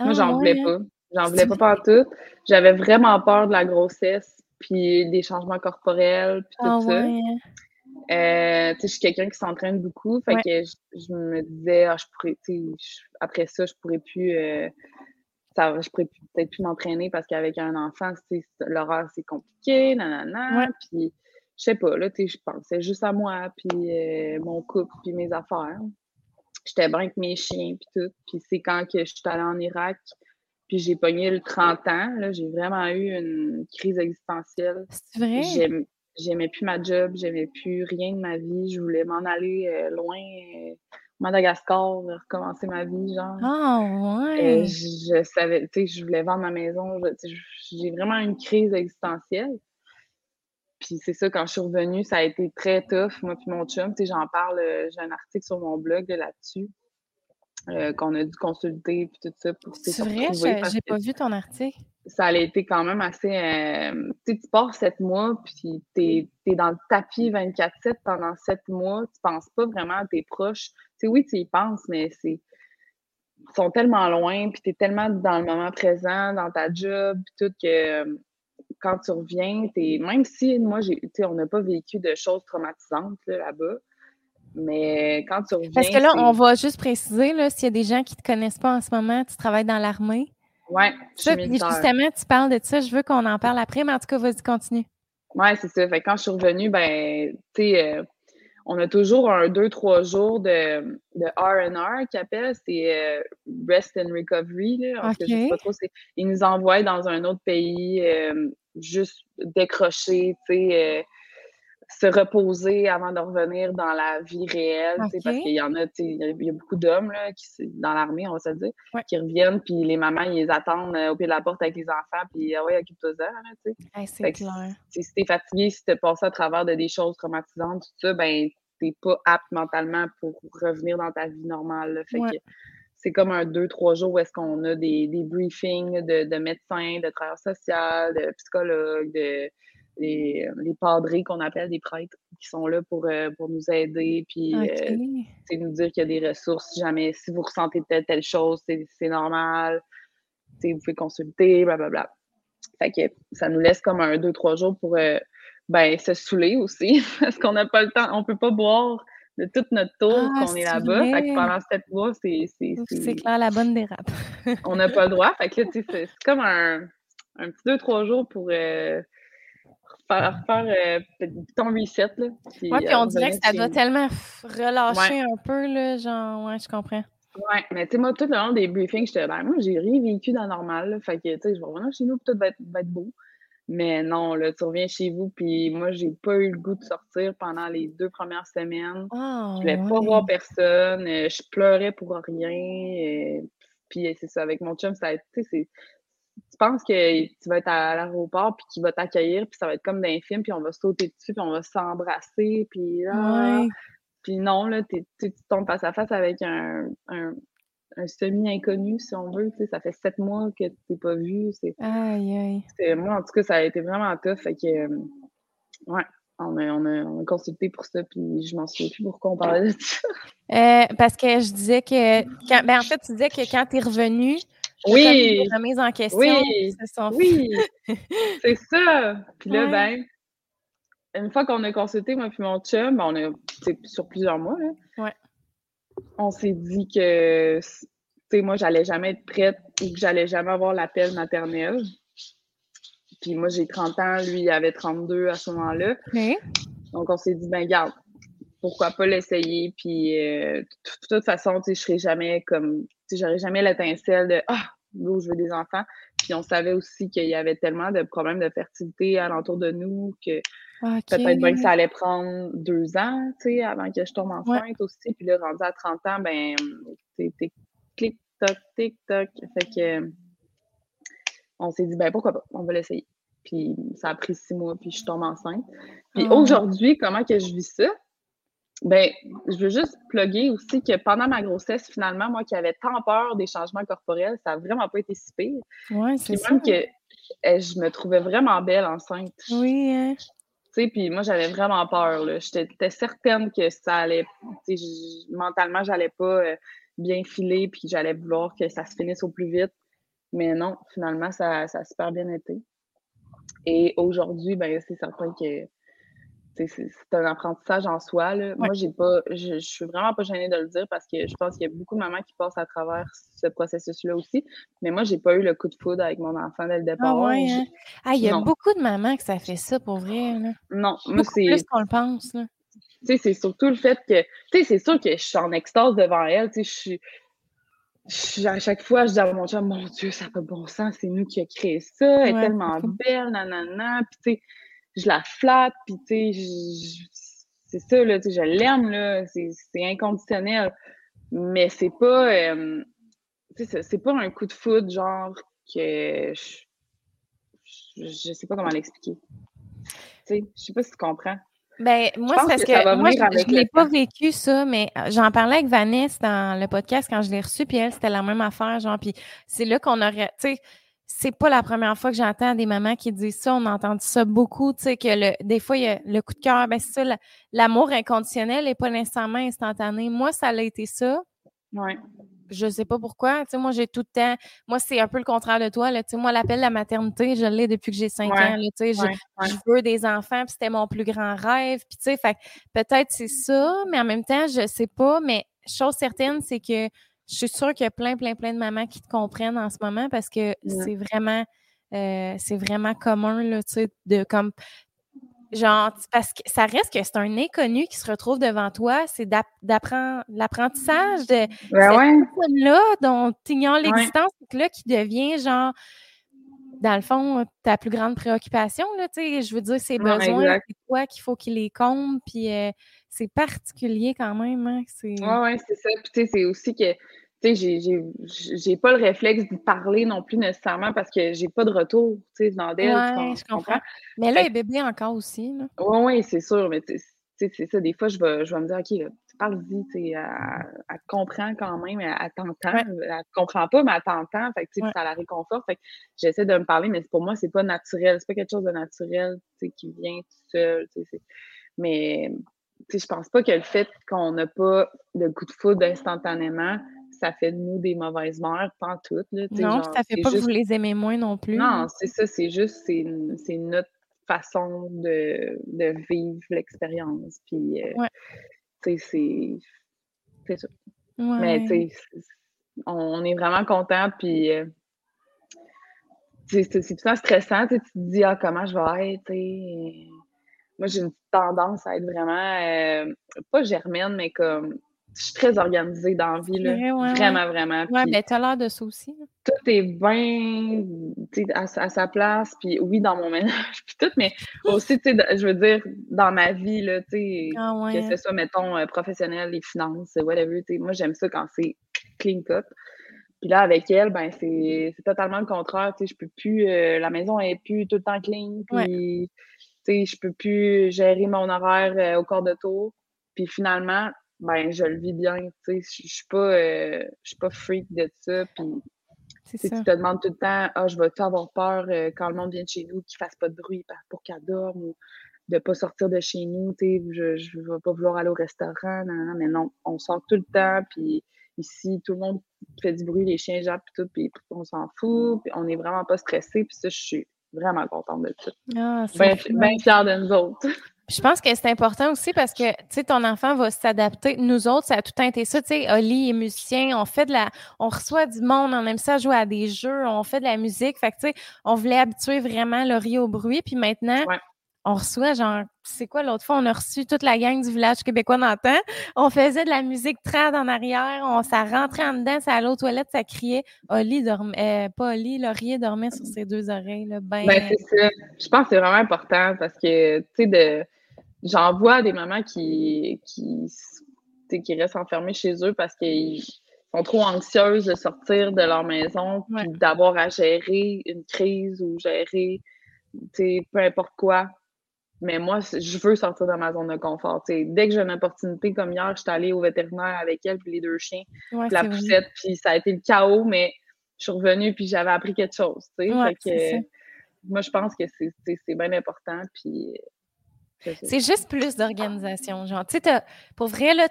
moi, j'en ah, voulais hein? pas. J'en voulais pas tout. J'avais vraiment peur de la grossesse, puis des changements corporels, puis tout ah ça. Hein? Euh, je suis quelqu'un qui s'entraîne beaucoup, fait que je, me disais, ah, je pourrais, après ça, je pourrais plus, euh, ça, je pourrais peut-être plus m'entraîner parce qu'avec un enfant, l'horaire, c'est compliqué, nanana, puis je sais pas, là, je pensais juste à moi, puis euh, mon couple, puis mes affaires. J'étais bien avec mes chiens, puis tout, puis c'est quand que je suis allée en Irak, puis j'ai pogné le 30 ans, là, j'ai vraiment eu une crise existentielle. C'est vrai? J'aimais plus ma job, j'aimais plus rien de ma vie. Je voulais m'en aller euh, loin, euh, Madagascar, recommencer ma vie, genre. Ah, ouais. je, savais, tu sais, je voulais vendre ma maison. J'ai vraiment une crise existentielle. Puis c'est ça, quand je suis revenue, ça a été très tough, moi puis mon chum. Tu sais, j'en parle, euh, j'ai un article sur mon blog là-dessus. qu'on a dû consulter puis tout ça pour C'est vrai, j'ai pas vu ton article ça a été quand même assez. Euh, tu sais, tu pars sept mois, puis tu es, dans le tapis 24-7 pendant sept mois. Tu penses pas vraiment à tes proches. Tu sais, oui, tu y penses, mais c'est. Ils sont tellement loin, puis tu es tellement dans le moment présent, dans ta job, tout que euh, quand tu reviens, es, même si moi, j'ai, on n'a pas vécu de choses traumatisantes là-bas, mais quand tu reviens. Parce que là, on va juste préciser, s'il y a des gens qui ne te connaissent pas en ce moment, tu travailles dans l'armée. Oui, justement, tu parles de ça, je veux qu'on en parle après, mais en tout cas, vas-y, continue. Oui, c'est ça. Fait quand je suis revenue, ben, tu sais, euh, on a toujours un deux, trois jours de, de R&R qui appelle, c'est euh, Rest and Recovery, là. je sais pas trop, ils nous envoient dans un autre pays, euh, juste décrocher, tu sais, se reposer avant de revenir dans la vie réelle, parce qu'il y en a, il y a beaucoup d'hommes dans l'armée, on va se dire, qui reviennent, puis les mamans, ils les attendent euh, au pied de la porte avec les enfants, puis ah ouais, occupe-toi ça, tu sais. c'est clair. Si t'es fatigué, si t'es passé à travers de des choses traumatisantes, tout ça, ben t'es pas apte mentalement pour revenir dans ta vie normale. Fait que c'est comme un deux, trois jours où est-ce qu'on a des, des briefings de, de médecins, de travailleurs sociaux, de psychologues, de les, les padrés qu'on appelle des prêtres qui sont là pour, euh, pour nous aider, puis euh, nous dire qu'il y a des ressources. Si jamais, si vous ressentez telle, telle chose, c'est normal. Vous pouvez consulter, blablabla. Fait que ça nous laisse comme un, deux, trois jours pour euh, ben, se saouler aussi, parce qu'on n'a pas le temps, on peut pas boire de toute notre tour ah, qu'on est, là-bas. Fait que pendant sept mois, c'est. C'est clair, la bonne dérape. on n'a pas le droit. Fait que c'est comme un, un petit deux, trois jours pour faire, faire euh, ton reset. Là, puis, puis on dirait que ça doit tellement relâcher un peu, là, genre, ouais, je comprends. Ouais, mais tu sais, moi, tout le long des briefings, j'étais, ben, moi, j'ai rien vécu dans le normal, fait que, tu sais, je vais revenir chez nous, puis tout va être, va être, beau. Mais non, là, tu reviens chez vous, puis moi, j'ai pas eu le goût de sortir pendant les deux premières semaines. Oh, je voulais pas voir personne, euh, je pleurais pour rien. Et, euh, puis c'est ça, avec mon chum, ça a été, tu penses que tu vas être à l'aéroport puis qu'il va t'accueillir puis ça va être comme dans un film puis on va sauter dessus puis on va s'embrasser puis là puis non là tu tombes face à face avec un, un, semi inconnu si on veut ça fait sept mois que tu t'es pas vu c'est aïe aïe moi en tout cas ça a été vraiment tough fait que euh, ouais on a, on, a, on a, consulté pour ça, puis je m'en souviens plus pourquoi on parlait de ça. Euh, parce que je disais que, quand, ben en fait, tu disais que quand tu es revenu, oui. remise en question. Oui. Oui. c'est ça. Puis là, ben, une fois qu'on a consulté, moi puis mon chum, ben, on a, sur plusieurs mois, ouais. on s'est dit que, tu sais, moi, j'allais jamais être prête ou que j'allais jamais avoir l'appel maternel. Puis moi, j'ai 30 ans, lui, il avait 32 à ce moment-là. Donc, on s'est dit, ben, garde, pourquoi pas l'essayer? Puis, euh, de toute façon, tu sais, je serai jamais comme, j'aurais jamais l'étincelle de, ah, je veux des enfants. Puis on savait aussi qu'il y avait tellement de problèmes de fertilité alentour de nous que peut-être bien que ça allait prendre deux ans, tu sais, avant que je tombe enceinte aussi. Puis là, rendu à 30 ans, ben, t'es clic-toc, tic-toc. Fait que, on s'est dit, ben, pourquoi pas, on va l'essayer. Puis ça a pris six mois, puis je tombe enceinte. Puis ah. aujourd'hui, comment que je vis ça? Ben, je veux juste plugger aussi que pendant ma grossesse, finalement, moi qui avais tant peur des changements corporels, ça n'a vraiment pas été si pire. Oui, c'est ça. même que eh, je me trouvais vraiment belle enceinte. Oui. Hein. Tu sais, puis moi, j'avais vraiment peur. J'étais certaine que ça allait. Mentalement, j'allais pas euh, bien filer, puis j'allais vouloir que ça se finisse au plus vite. Mais non, finalement, ça, ça a super bien été. Et aujourd'hui, ben, c'est certain que c'est un apprentissage en soi. Là. Moi, j'ai pas, je, je, suis vraiment pas gênée de le dire parce que je pense qu'il y a beaucoup de mamans qui passent à travers ce processus-là aussi. Mais moi, j'ai pas eu le coup de foudre avec mon enfant dès le ah départ. Ah ouais, hein? ah, il y a beaucoup de mamans que ça fait ça pour vrai. Là. Non, moi, c'est. plus qu'on le pense. Tu sais, c'est surtout le fait que. Tu sais, c'est sûr que je suis en extase devant elle. Tu sais, je suis à chaque fois, je dis à mon chum, mon Dieu, ça n'a pas bon sens, c'est nous qui a créé ça, elle est tellement belle, nanana. Puis, tu sais, je la flatte, puis tu sais, c'est ça, là, tu sais, je l'aime, là, c'est inconditionnel. Mais c'est pas, euh, tu sais, c'est pas un coup de foudre, genre, que je, je, sais pas comment l'expliquer. Tu sais, je sais pas si tu comprends. Ben, moi, c'est parce que, moi, je ne l'ai pas vécu, ça, mais euh, j'en parlais avec Vanessa dans le podcast quand je l'ai reçu, puis elle, c'était la même affaire, genre, puis c'est là qu'on aurait, tu sais, c'est pas la première fois que j'entends des mamans qui disent ça. On a entendu ça beaucoup, tu sais, que le, des fois, il y a le coup de cœur, ben c'est ça, l'amour inconditionnel n'est pas nécessairement instantané. Moi, ça a été ça. Ouais. Je sais pas pourquoi. Tu sais, moi, j'ai tout le temps. Moi, c'est un peu le contraire de toi. Là. Tu sais, moi, l'appel de la maternité, je l'ai depuis que j'ai cinq ans. tu sais, je, veux des enfants, puis c'était mon plus grand rêve. Puis, tu sais, fait peut-être c'est ça, mais en même temps, je sais pas. Mais chose certaine, c'est que je suis sûre qu'il y a plein, plein, plein de mamans qui te comprennent en ce moment parce que c'est vraiment, euh, c'est vraiment commun, là, tu sais, de comme, genre, parce que ça reste que c'est un inconnu qui se retrouve devant toi, c'est d'apprendre l'apprentissage de ben cette là dont tu ignores l'existence, là, qui devient, genre, dans le fond, ta plus grande préoccupation, là, tu sais, je veux dire, c'est besoins, c'est toi qu'il faut qu'il les compte, puis euh, c'est particulier quand même, hein, Oui, ouais, c'est ça, puis tu sais, c'est aussi que tu sais, j'ai pas le réflexe d'y parler non plus nécessairement parce que j'ai pas de retour, tu sais, dans d'elle. Oui, je comprends. Mais là, elle est bébé encore aussi, là. Oui, oui, c'est sûr, mais tu sais, c'est ça, des fois, je vais, je vais me dire, OK, parle-y, tu sais, elle, comprend quand même, elle, t'entend, elle comprend pas, mais elle t'entend, fait que, tu sais, ça la réconforte, fait que j'essaie de me parler, mais pour moi, c'est pas naturel, c'est pas quelque chose de naturel, tu sais, qui vient tout seul, tu sais, mais, je pense pas que le fait qu'on n'a pas de coup de foudre instantanément, ça fait de nous des mauvaises mères, pas toutes. Là, non, ça fait pas que vous les aimez moins non plus. Non, c'est ça, c'est juste, c'est notre façon de, de vivre l'expérience. Puis, euh, tu sais, c'est ça. Mais, tu sais, on, est vraiment content, puis. Euh, c'est tout ça stressant, tu te dis, ah, comment je vais être, Moi, j'ai une tendance à être vraiment, euh, pas germaine, mais comme je suis très organisée dans la vie, là. vraiment, vraiment. Oui, ben t'as l'air de ça aussi. Tout est bien à, à, sa place, puis oui, dans mon ménage, puis tout, mais aussi, tu sais, je veux dire, dans ma vie, là, tu sais, ah que ce soit, mettons, euh, professionnel, les finances, whatever, tu sais, moi, j'aime ça quand c'est clean cut. Puis là, avec elle, ben, c'est totalement le contraire, tu sais, je peux plus, euh, la maison est plus tout le temps clean, puis, sais, je peux plus gérer mon horaire euh, au corps de tour. Puis finalement, ben je le vis bien. Tu sais, je suis pas, euh, je suis pas freak de ça. Puis tu te demandes tout le temps, ah, je vais-tu avoir peur euh, quand le monde vient de chez nous qu'il fasse pas de bruit pour qu'elle dorme ou de pas sortir de chez nous, tu sais, je, je vais pas vouloir aller au restaurant, non, mais non, on sort tout le temps, puis ici, tout le monde fait du bruit, les chiens jappent, puis tout, puis on s'en fout, puis on est vraiment pas stressé, puis ça, je suis vraiment contente de ça. Ah, bien, bien fière de nous autres. Je pense que c'est important aussi parce que, tu sais, ton enfant va s'adapter. Nous autres, ça a tout été ça. Tu sais, Oli est musicien, on fait de la, on reçoit du monde, on aime ça jouer à des jeux, on fait de la musique. Fait que, tu sais, on voulait habituer vraiment Laurie au bruit. Puis maintenant, on reçoit, genre, c'est quoi l'autre fois, on a reçu toute la gang du village québécois d'antan. On faisait de la musique trad en arrière, on, ça rentrait en dedans, ça allait aux toilettes, ça criait. Oli dormait, euh, pas Oli, Laurier dormait sur ses deux oreilles, là, ben... ben c'est ça. Je pense que c'est vraiment important parce que, tu sais, de j'en vois des mamans qui, qui, qui restent enfermées chez eux parce qu'ils sont trop anxieuses de sortir de leur maison puis d'avoir à gérer une crise ou gérer peu importe quoi. Mais moi, je veux sortir de ma zone de confort. dès que j'ai une opportunité, comme hier, je suis allée au vétérinaire avec elle puis les deux chiens, la poussette, puis ça a été le chaos, mais je suis revenue puis j'avais appris quelque chose. moi, je pense que c'est bien important. Puis c'est juste plus d'organisation. Genre, tu sais, pour vrai, là,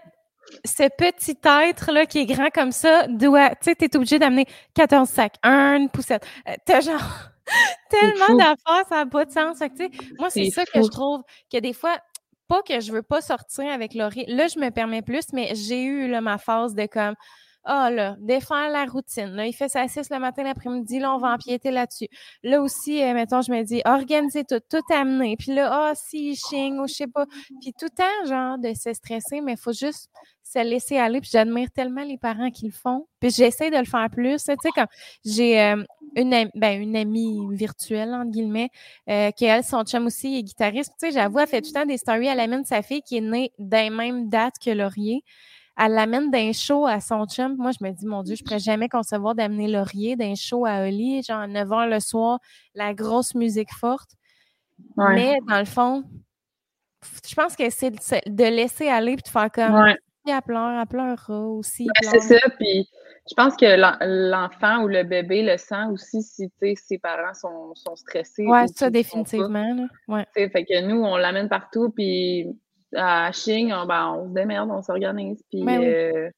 ce petit être-là qui est grand comme ça doit, tu sais, t'es obligé d'amener 14 sacs, une poussette. Euh, t'as genre tellement d'affaires, ça n'a pas de sens. moi, c'est ça que je trouve que des fois, pas que je veux pas sortir avec Laurie. Là, je me permets plus, mais j'ai eu là, ma phase de comme ah là, défaire la routine. Là, il fait ça à 6 le matin, l'après-midi, là, on va empiéter là-dessus. Là aussi, euh, mettons, je me dis, organiser tout, tout amener. Puis là, ah, si, ching, ou je sais pas. Puis tout le temps, genre, de se stresser, mais il faut juste se laisser aller. Puis j'admire tellement les parents qui le font. Puis j'essaie de le faire plus. Tu sais, comme j'ai euh, une, ben, une amie virtuelle, entre guillemets, euh, qui, elle, son chum aussi est guitariste. Tu sais, j'avoue, elle fait tout le temps des stories. Elle amène sa fille qui est née d'un même date que Laurier elle l'amène d'un show à son chum. Moi, je me dis, mon Dieu, je ne pourrais jamais concevoir d'amener Laurier d'un show à Oli, genre à 9 h le soir, la grosse musique forte. Mais dans le fond, je pense que c'est de laisser aller puis de faire comme. Ouais. Elle pleure, elle pleurera aussi. c'est ça, puis je pense que l'enfant ou le bébé le sent aussi si ses parents sont, sont stressés. Oui, ça, définitivement. Ouais. Fait que nous, on l'amène partout, puis à Ching, on, ben, on se démerde, on s'organise. Puis ben euh,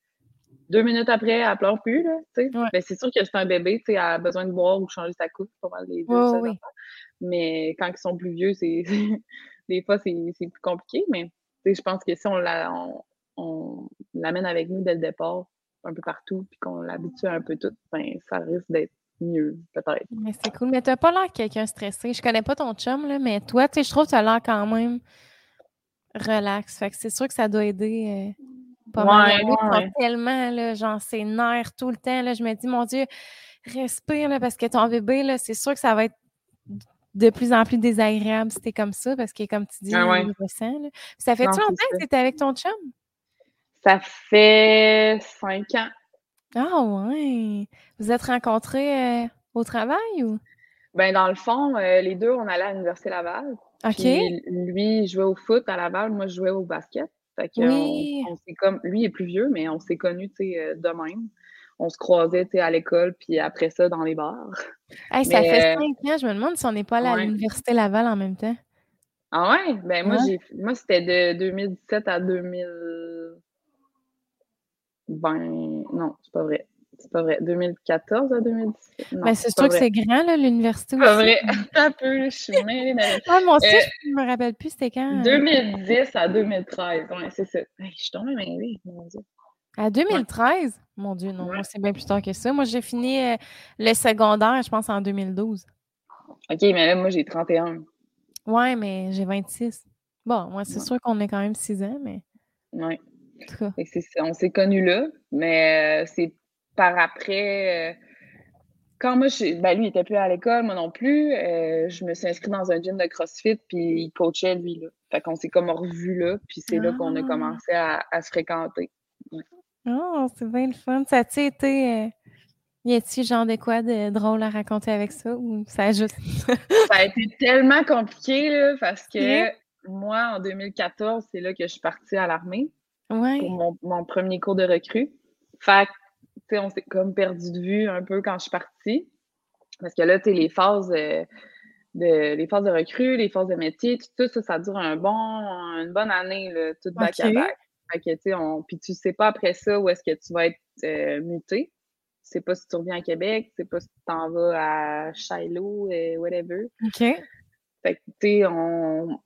deux minutes après, elle pleure plus. Là, ben, c'est sûr que c'est un bébé, elle a besoin de boire ou changer sa coupe, pour les deux. Mais quand ils sont plus vieux, c'est des fois, c'est plus compliqué. Mais je pense que si on l'amène avec nous dès le départ, un peu partout, puis qu'on l'habitue un peu tout, ben, ça risque d'être mieux, peut-être. c'est cool. Mais t'as pas l'air quelqu'un stressé. Je connais pas ton chum, là, mais toi, tu sais, je trouve que tu as l'air quand même relax. Fait que c'est sûr que ça doit aider euh, pas mal. Ouais, tellement, là, genre, c'est nerfs tout le temps. Là, je me dis, mon Dieu, respire, là, parce que ton bébé, là, c'est sûr que ça va être de plus en plus désagréable si t'es comme ça, parce que, comme tu dis, ah il ressent. Là. Ça fait-tu longtemps que t'étais avec ton chum? Ça fait cinq ans. Ah ouais! Vous êtes rencontrés euh, au travail ou? Ben, dans le fond, euh, les deux, on allait à l'Université Laval. OK. lui, il jouait au foot à Laval, moi, je jouais au basket. Fait que oui. on, s'est comme, lui est plus vieux, mais on s'est connus, tu sais, euh, de même. On se croisait, tu sais, à l'école, puis après ça, dans les bars. ça fait cinq ans, je me demande si on n'est pas allé à l'Université Laval en même temps. Ah ouais? Ben moi, moi c'était de 2017 à 2020. Non, c'est pas vrai. C'est pas vrai. 2014 à 2017. Ben, c'est sûr que c'est grand, là, l'université aussi. Pas vrai. un peu, je suis mêlée. Ah, moi aussi, euh, je me rappelle plus, c'était quand? 2010 euh? à 2013. Ouais, c'est ça. je suis tombée mêlée, mon Dieu. À 2013? Mon Dieu, non, moi, c'est bien plus tard que ça. Moi, j'ai fini euh, le secondaire, je pense, en 2012. OK, mais là, moi, j'ai 31. Ouais, mais j'ai 26. Bon, moi, c'est sûr qu'on est quand même 6 ans, mais. Ouais. On s'est connus là, mais c'est par après, euh, quand moi, je, ben lui, il était plus à l'école, moi non plus, euh, je me suis inscrite dans un gym de CrossFit, puis il coachait, lui, là. Fait qu'on s'est comme revus là, puis c'est là qu'on a ah! commencé à, se fréquenter. Oh, c'est bien le fun. Ça a-tu été... Euh, y a-t-il genre de quoi de drôle à raconter avec ça ou ça a juste... ça a été tellement compliqué, là, parce que moi, en 2014, c'est là que je suis partie à l'armée. Pour mon, mon, premier cours de recrue. Fait on s'est comme perdu de vue un peu quand je suis partie. Parce que là, tu les phases euh, de les phases de recrue, les phases de métier, tout, ça, ça dure un bon, une bonne année, là, tout back à back. Fait tu on, puis tu sais pas après ça où est-ce que tu vas être euh, muté. Tu sais pas si tu reviens à Québec, tu sais pas si tu t'en vas à Shiloh, et euh, whatever. OK. Fait que, tu sais,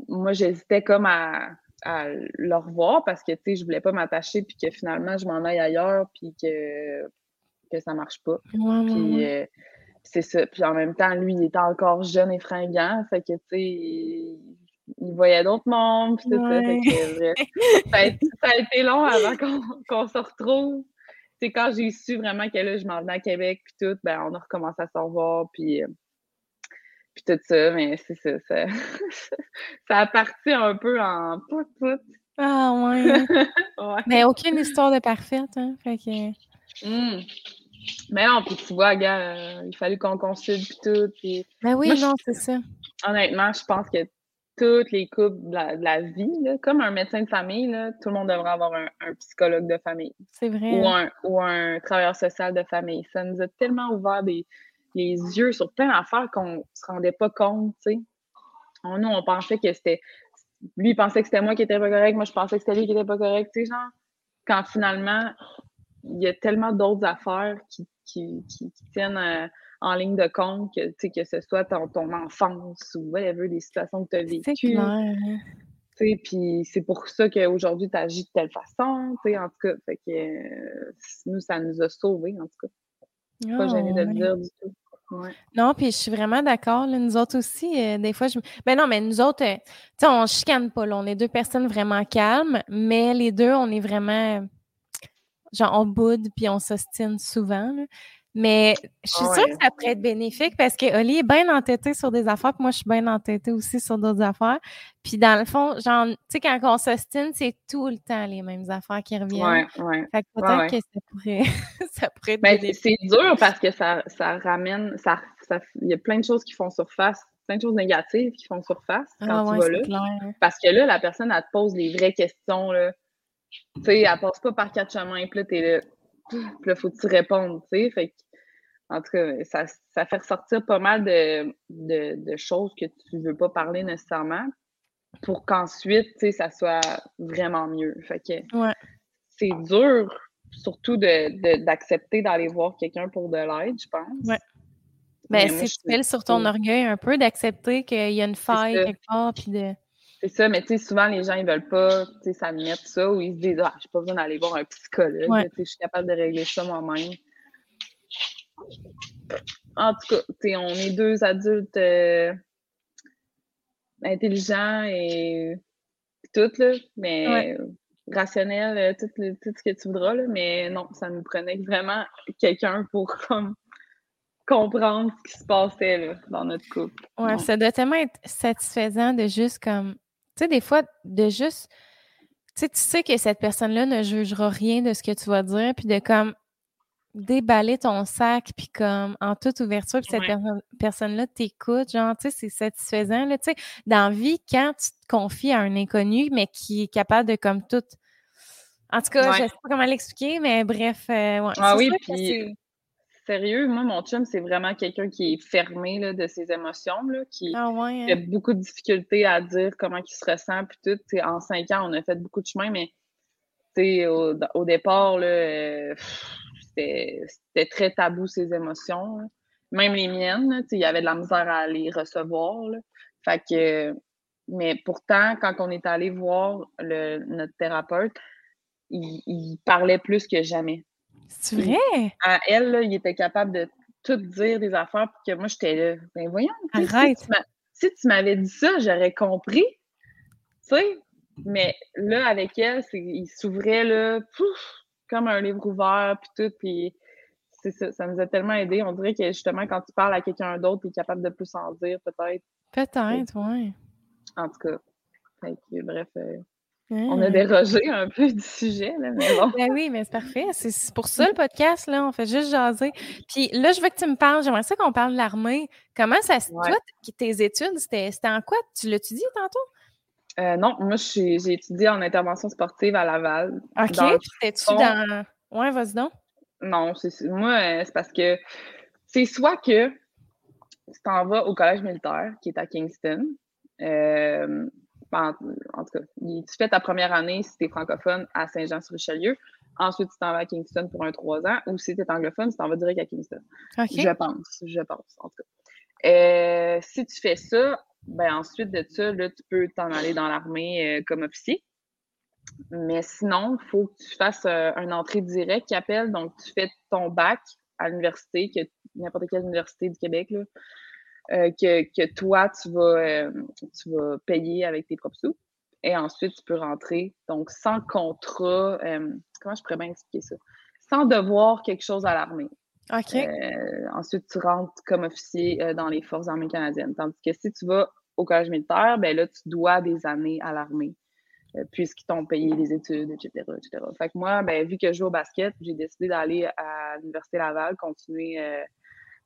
moi, j'hésitais comme à, à le revoir parce que, tu sais, je voulais pas m'attacher puis que finalement, je m'en aille ailleurs puis que, que ça marche pas. puis euh, c'est ça. Puis en même temps, lui, il était encore jeune et fringant. Fait que, tu sais, il, voyait d'autres mondes puis tout ça. Fait que, ça, a, été long avant qu'on se retrouve. C'est quand j'ai su vraiment que là, je m'en venais à Québec puis tout, ben on a recommencé à se revoir puis... Euh, puis tout ça, mais c'est ça, ça, ça a parti un peu en pout pout. Ah ouais. Mais aucune histoire de parfaite, hein. Fait que. Mmh. Mais non, puis tu vois, gars, euh, il fallait qu'on consulte puis tout. Puis... Ben oui, non, c'est ça. Honnêtement, je pense que toutes les couples de la, vie, là, comme un médecin de famille, là, tout le monde devrait avoir un, psychologue de famille. C'est vrai. Ou un, ou un travailleur social de famille. Ça nous a tellement ouvert des, les yeux sur plein d'affaires qu'on se rendait pas compte, tu sais. Nous, on pensait que c'était. Lui, il pensait que c'était moi qui étais pas correct, moi, je pensais que c'était lui qui était pas correct, tu sais, genre. quand finalement, il y a tellement d'autres affaires qui, qui, tiennent euh, en ligne de compte, que, que ce soit ton, ton enfance ou whatever, des situations que tu as vécues. Puis c'est pour ça qu'aujourd'hui, tu agis de telle façon, en tout cas. Fait que euh, nous, ça nous a sauvés, en tout cas. pas gêné de le dire du tout. Non, puis je suis vraiment d'accord. Nous autres aussi, euh, des fois, je. Ben non, mais nous autres, euh, tu sais, on chicane pas. Là. On est deux personnes vraiment calmes, mais les deux, on est vraiment. Genre, on boude puis on s'ostine souvent. Mais je suis sûre que ça pourrait être bénéfique parce que Oli est bien entêté sur des affaires, puis moi, je suis bien entêtée aussi sur d'autres affaires. Puis dans le fond, genre, tu sais, quand on s'ostine, c'est tout le temps les mêmes affaires qui reviennent. Ouais, ouais. Fait que peut-être que ça pourrait, ça pourrait être ben, C'est dur parce que ça, ça ramène, ça, ça, il y a plein de choses qui font surface, plein de choses négatives qui font surface quand ah, tu vas là. Clair. Parce que là, la personne, elle te pose les vraies questions, là. Tu sais, elle passe pas par quatre chemins, puis là, t'es là puis là, faut que tu répondes, tu sais? Fait en tout cas, ça, ça, fait ressortir pas mal de, de, choses que tu veux pas parler nécessairement pour qu'ensuite, tu sais, ça soit vraiment mieux. Fait que c'est dur, surtout d'accepter d'aller voir quelqu'un pour de l'aide, je pense. Ouais. Ben, mais tu fais sur ton orgueil un peu, d'accepter qu'il y a une faille quelque part, puis de... C'est ça, mais tu sais, souvent, les gens, ils veulent pas, tu sais, s'admettre ça, ou ils se disent, ah, j'ai pas besoin d'aller voir un psychologue, je suis capable de régler ça moi-même. En tout cas, tu on est deux adultes euh, intelligents et tout, là, mais rationnels, euh, tout, tout, ce que tu voudras, là, mais non, ça nous prenait vraiment quelqu'un pour comme comprendre ce qui se passait là, dans notre couple. Ouais, ça doit tellement être satisfaisant de juste comme tu sais, des fois, de juste. Tu sais, tu sais que cette personne-là ne jugera rien de ce que tu vas dire, puis de comme déballer ton sac, puis comme en toute ouverture, puis cette personne-là t'écoute, genre, tu sais, c'est satisfaisant, là, tu sais, dans la vie, quand tu te confies à un inconnu, mais qui est capable de comme tout... En tout cas, je sais pas comment l'expliquer, mais bref, euh, ouais, Ah oui, puis sérieux, moi, mon chum, c'est vraiment quelqu'un qui est fermé là, de ses émotions, là, qui ah a hein? beaucoup de difficultés à dire comment il se ressent, puis tout. en cinq ans, on a fait beaucoup de chemin, mais au, au départ, euh, c'était très tabou, ses émotions. Même les miennes, il y avait de la misère à les recevoir. Fait que, mais pourtant, quand on est allé voir le, notre thérapeute, il parlait plus que jamais. C'est vrai? À elle, là, il était capable de tout dire des affaires, puis que moi, j'étais là. Ben voyons. Arrête. Si tu m'avais dit ça, j'aurais compris. Tu sais? Mais là, avec elle, il s'ouvrait, là, pouf, comme un livre ouvert, puis tout, puis ça, ça nous a tellement aidé. On dirait que justement, quand tu parles à quelqu'un d'autre, tu es capable de plus en dire, peut-être. Peut-être, oui. En tout cas. bref, euh, on a dérogé un peu du sujet, là, mais bon. Ben oui, mais c'est parfait. C'est pour ça le podcast, là. On fait juste jaser. Puis là, je veux que tu me parles. J'aimerais ça qu'on parle de l'armée. Comment ça se. Toi, tes études, c'était en quoi? Tu l'as-tu dit tantôt? Euh, non, moi, j'ai étudié en intervention sportive à Laval. OK. T'es-tu dans. Ouais, vas-y donc. Non, c'est moi, euh, c'est parce que c'est soit que tu t'en vas au collège militaire qui est à Kingston. Euh, en, tout cas, tu fais ta première année si tu es francophone à Saint-Jean-sur-Richelieu. Ensuite, tu t'en vas à Kingston pour un trois ans. Ou si tu es anglophone, tu t'en vas direct à Kingston. Je pense. Je pense, en tout cas. Euh, si tu fais ça, ben ensuite de ça, là, tu peux t'en aller dans l'armée euh, comme officier. Mais sinon, il faut que tu fasses euh, un entrée directe qui appelle. Donc, tu fais ton bac à l'université, n'importe quelle université du Québec. Là. Euh, que, toi, tu vas, euh, tu vas payer avec tes propres sous. Et ensuite, tu peux rentrer. Donc, sans contrat, euh, comment je pourrais bien expliquer ça? Sans devoir quelque chose à l'armée. OK. ensuite, tu rentres comme officier dans les Forces armées canadiennes. Tandis que si tu vas au collège militaire, ben là, tu dois des années à l'armée, puisqu'ils t'ont payé les études, etc., etc. Fait que moi, ben, vu que je joue au basket, j'ai décidé d'aller à l'Université Laval, continuer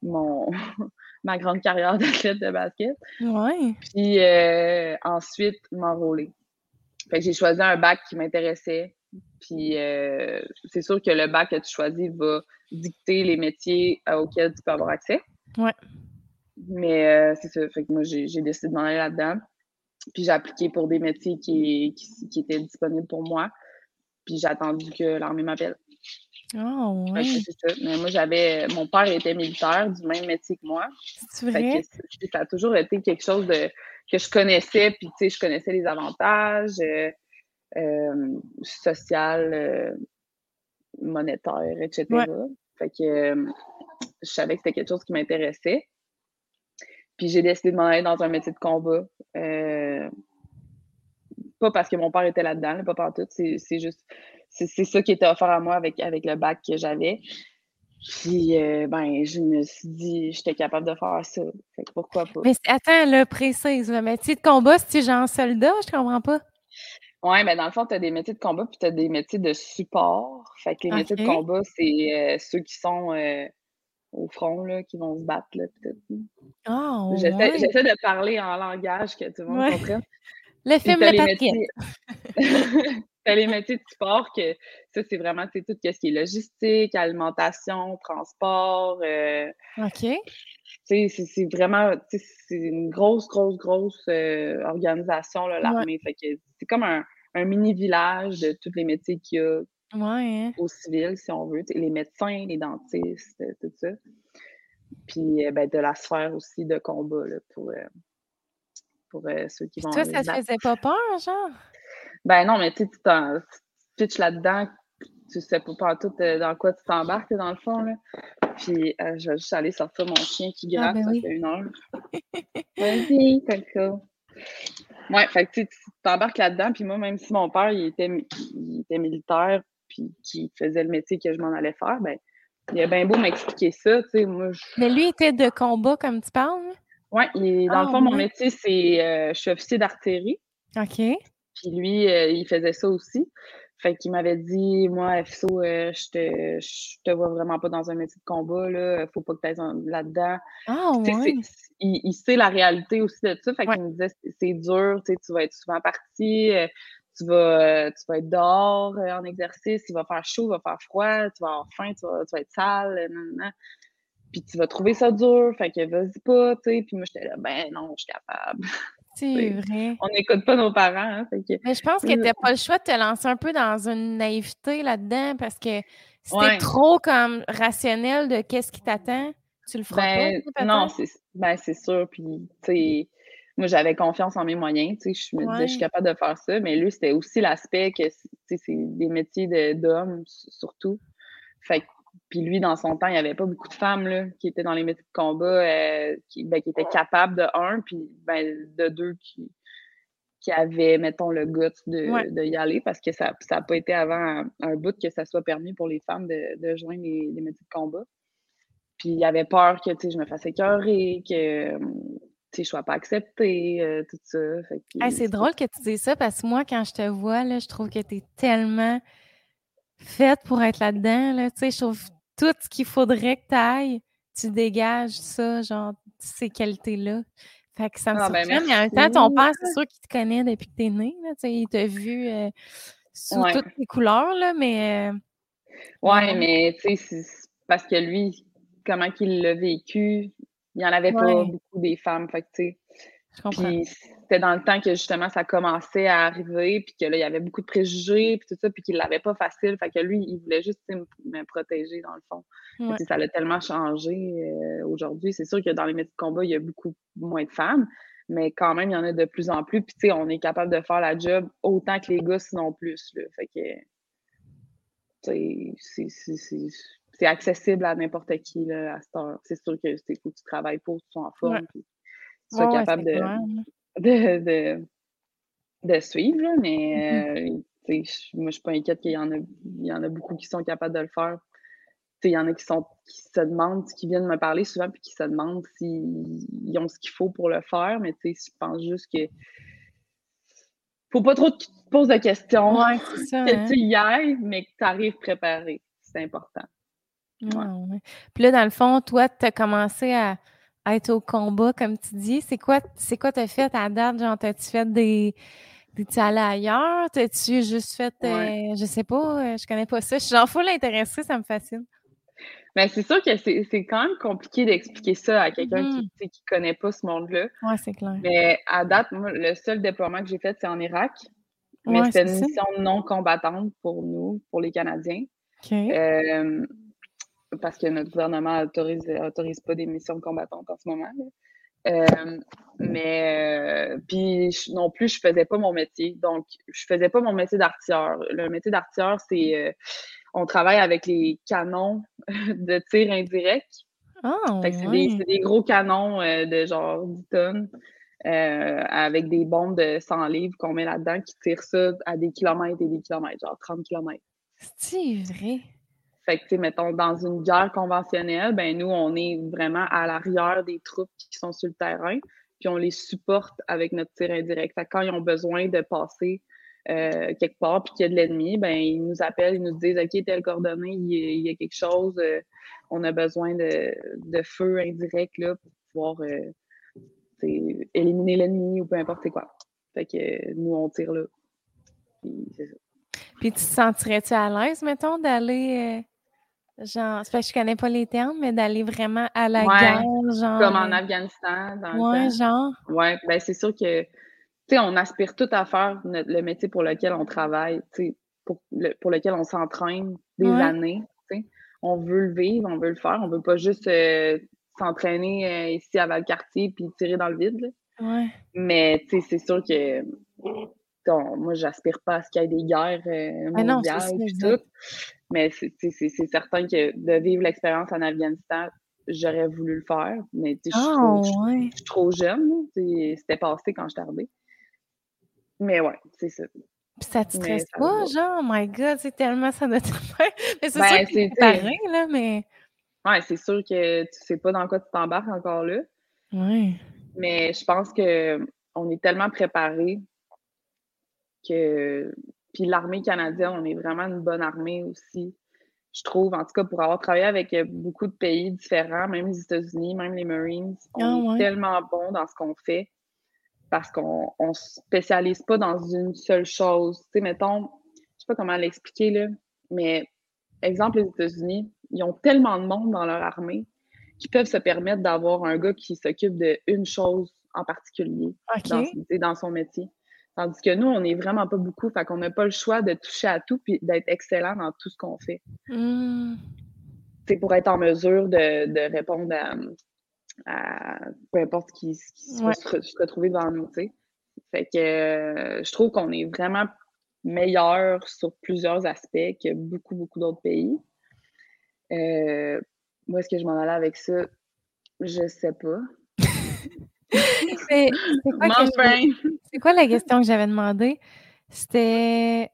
mon, ma grande carrière d'athlète de basket. Ouais. Puis euh, ensuite, m'enrôler. Fait que j'ai choisi un bac qui m'intéressait. Puis euh, c'est sûr que le bac que tu choisis va dicter les métiers euh, auxquels tu peux avoir accès. Ouais. Mais c'est ça. Fait que moi, j'ai décidé de m'en aller là-dedans. Puis j'ai appliqué pour des métiers qui, qui, qui, étaient disponibles pour moi. puis j'ai attendu que l'armée m'appelle. Oh, oui. Mais moi, j'avais. Mon père était militaire, du même métier que moi. C'est vrai? ça a toujours été quelque chose de, que je connaissais, puis tu sais, je connaissais les avantages euh, euh social, euh, monétaires, etc. Fait que euh, je savais que c'était quelque chose qui m'intéressait. Puis j'ai décidé de m'en aller dans un métier de combat. pas parce que mon père était là-dedans, pas partout. C'est juste c'est ça qui était offert à moi avec, avec le bac que j'avais. Puis, euh, ben, je me suis dit, j'étais capable de faire ça. Fait que pourquoi pas? Mais attends, le précise, le métier de combat, c'est genre soldat, je comprends pas? Oui, mais dans le fond, tu as des métiers de combat puis tu as des métiers de support. Fait que les métiers de combat, c'est euh, ceux qui sont euh, au front, là, qui vont se battre, là. Oh, J'essaie de parler en langage que tout le monde comprenne. Le film Le Patriot. les métiers de support, que ça, c'est vraiment tout ce qui est logistique, alimentation, transport. Euh, OK. C'est vraiment une grosse, grosse, grosse euh, organisation, l'armée. C'est comme un, mini-village de tous les métiers qu'il y a hein. au civil, si on veut. Les médecins, les dentistes, tout ça. Puis euh, ben, de la sphère aussi de combat pour, pour ceux qui vont. Toi, ça te faisait pas peur, genre? Ben non, mais tu pitches là-dedans, tu sais pas tout euh, dans quoi tu t'embarques, dans le fond. Là. Puis euh, je vais juste aller sortir mon chien qui ah, gratte, ben ça fait une heure. Vas-y, ça. Ouais, fait que tu t'embarques là-dedans, puis moi, même si mon père, il était, il était militaire, puis qu'il faisait le métier que je m'en allais faire, ben il a bien beau m'expliquer ça, tu sais, moi... Mais lui était de combat, comme tu parles? Oui, dans le ah, fond, mon métier, c'est... Euh, je suis officier d'artillerie. OK. Puis lui, euh, il faisait ça aussi. Fait qu'il m'avait dit, moi, FSO, euh, je, te, je te vois vraiment pas dans un métier de combat, là. Faut pas que tu ailles là-dedans. Ah, ouais. Il, sait la réalité aussi de ça. Fait qu'il me disait, c'est dur, tu vas être souvent parti, euh, tu, vas, tu vas être dehors en exercice, il va faire chaud, il va faire froid, tu vas avoir faim, tu vas, tu vas être sale, nan, Puis tu vas trouver ça dur, fait que vas-y pas, tu sais. Puis moi, j'étais là, ben non, je suis capable. C'est vrai. On n'écoute pas nos parents. Hein, Mais je pense que tu n'as pas le choix de te lancer un peu dans une naïveté là-dedans parce que si trop comme rationnel de qu'est-ce qui t'attend, tu le feras ben, pas. Non, c'est ben, sûr. Puis, moi, j'avais confiance en mes moyens. Je me disais, je suis capable de faire ça. Mais lui, c'était aussi l'aspect que c'est des métiers d'hommes, surtout. Fait puis lui, dans son temps, il n'y avait pas beaucoup de femmes là, qui étaient dans les métiers de combat, euh, qui, ben, qui, étaient capables de un, puis ben, de deux qui, qui avaient, mettons, le goût de, de, y aller, parce que ça n'a pas été avant un, bout que ça soit permis pour les femmes de, de joindre les, métiers de combat. Puis il y avait peur que je me fasse écœurer, que je ne sois pas acceptée, euh, tout ça. c'est drôle que tu dises ça, parce que moi, quand je te vois, là, je trouve que tu es tellement faite pour être là-dedans. Là. Tu sais, je trouve tout ce qu'il faudrait que tu ailles, tu dégages ça, genre, ces qualités-là. Fait que ça me ah, ben surprend, mais en même temps, ton père, c'est sûr qu'il te connaît depuis que tu es né. Là, il t'a vu euh, sous toutes les couleurs, là, mais. Euh, ouais, mais tu sais, parce que lui, comment qu'il l'a vécu, il n'y en avait pas beaucoup des femmes. Fait que, tu sais, puis c'était dans le temps que justement ça commençait à arriver, puis que là, il y avait beaucoup de préjugés, puis tout ça, puis qu'il l'avait pas facile. Fait que lui, il voulait juste me protéger dans le fond. Ça l'a tellement changé euh, aujourd'hui. C'est sûr que dans les métiers de combat, il y a beaucoup moins de femmes, mais quand même, il y en a de plus en plus. Puis tu sais, on est capable de faire la job autant que les gars, sinon plus. Là. Fait que c'est accessible à n'importe qui là, à cette heure. C'est sûr que c'est faut que tu travailles pour, que tu sois en forme tu sois capable de, de, de, de, suivre, mais mmh euh, moi, je suis pas inquiète qu'il y en a, il y en a beaucoup qui sont capables de le faire. Il y en a qui sont qui se demandent, qui viennent me parler souvent, puis qui se demandent s'ils ont ce qu'il faut pour le faire, mais je pense juste que faut pas trop que tu te poses de questions. Ouais, ça, que hein. tu y ailles, mais que tu arrives préparé. C'est important. Ouais. Puis là, dans le fond, toi, tu as commencé à, être au combat, comme tu dis. C'est quoi c'est quoi t'as fait à date? Genre, t'as-tu fait des. T'es-tu allé ailleurs? T'as-tu juste fait. Euh, je sais pas, euh, je connais pas ça. Je suis genre full intéressée, ça me fascine. Mais ben, c'est sûr que c'est quand même compliqué d'expliquer ça à quelqu'un qui ne mm-hmm. connaît pas ce monde-là. Oui, c'est clair. Mais à date, moi, le seul déploiement que j'ai fait, c'est en Irak. Mais c'était une mission non combattante pour nous, pour les Canadiens. Euh, parce que notre gouvernement autorise, autorise pas des missions combattantes en ce moment. Euh, mais euh, puis non plus, je faisais pas mon métier. Donc, je faisais pas mon métier d'artilleur. Le métier d'artilleur, c'est on travaille avec les canons de tir indirect. Oh, c'est des, gros canons de genre 10 tonnes. avec des bombes de 100 livres qu'on met là-dedans qui tirent ça à des kilomètres et des kilomètres, genre 30 kilomètres. C'est vrai? Fait que, mettons, dans une guerre conventionnelle, ben nous, on est vraiment à l'arrière des troupes qui sont sur le terrain, puis on les supporte avec notre tir indirect. Fait que quand ils ont besoin de passer euh, quelque part, puis qu'il y a de l'ennemi, ben ils nous appellent, ils nous disent, OK, tel coordonnée, il y, a, quelque chose, euh, on a besoin de, de, feu indirect, là, pour pouvoir euh, éliminer l'ennemi ou peu importe quoi. Fait que nous, on tire là. Puis c'est ça. Puis tu te sentirais-tu à l'aise, mettons, d'aller Genre, c'est parce que je connais pas les termes, mais d'aller vraiment à la guerre, genre. Comme en Afghanistan. Dans ouais, genre. Ouais, ben c'est sûr que, tu sais, on aspire tout à faire le métier pour lequel on travaille, tu sais, pour, pour lequel on s'entraîne des années, tu sais. On veut le vivre, on veut le faire, on veut pas juste euh, s'entraîner euh, ici à Valcartier puis tirer dans le vide, là. Ouais. Mais, tu sais, c'est sûr que moi, j'aspire pas à ce qu'il y ait des guerres euh, mondiales et tout. Mais c'est certain que de vivre l'expérience en Afghanistan, j'aurais voulu le faire. Mais je suis trop, trop, jeune. C'était passé quand je tardais. Mais ouais, c'est ça. Puis ça te stresse pas, genre, oh my god, c'est tellement ça doit être Mais c'est ben, sûr que pareil, là, mais. Ouais, c'est sûr que tu sais pas dans quoi tu t'embarques encore là. Ouais. Mais je pense que on est tellement préparé que puis l'armée canadienne, on est vraiment une bonne armée aussi, je trouve, en tout cas pour avoir travaillé avec euh, beaucoup de pays différents, même les États-Unis, même les Marines, on ah, est tellement bon dans ce qu'on fait parce qu'on ne spécialise pas dans une seule chose. Tu sais, mettons, je sais pas comment l'expliquer là, mais exemple, les États-Unis, ils ont tellement de monde dans leur armée qu'ils peuvent se permettre d'avoir un gars qui s'occupe d'une chose en particulier dans, dans, son métier. Tandis que nous, on n'est vraiment pas beaucoup, fait qu'on n'a pas le choix de toucher à tout puis d'être excellent dans tout ce qu'on fait. Mmh. C'est pour être en mesure de, répondre à, peu importe qui, qui se, retrouver devant nous, tu sais. Fait que euh, je trouve qu'on est vraiment meilleur sur plusieurs aspects que beaucoup, beaucoup d'autres pays. Euh, moi, est-ce que je m'en allais avec ça? Je sais pas. C'est quoi, la question que j'avais demandé? C'était.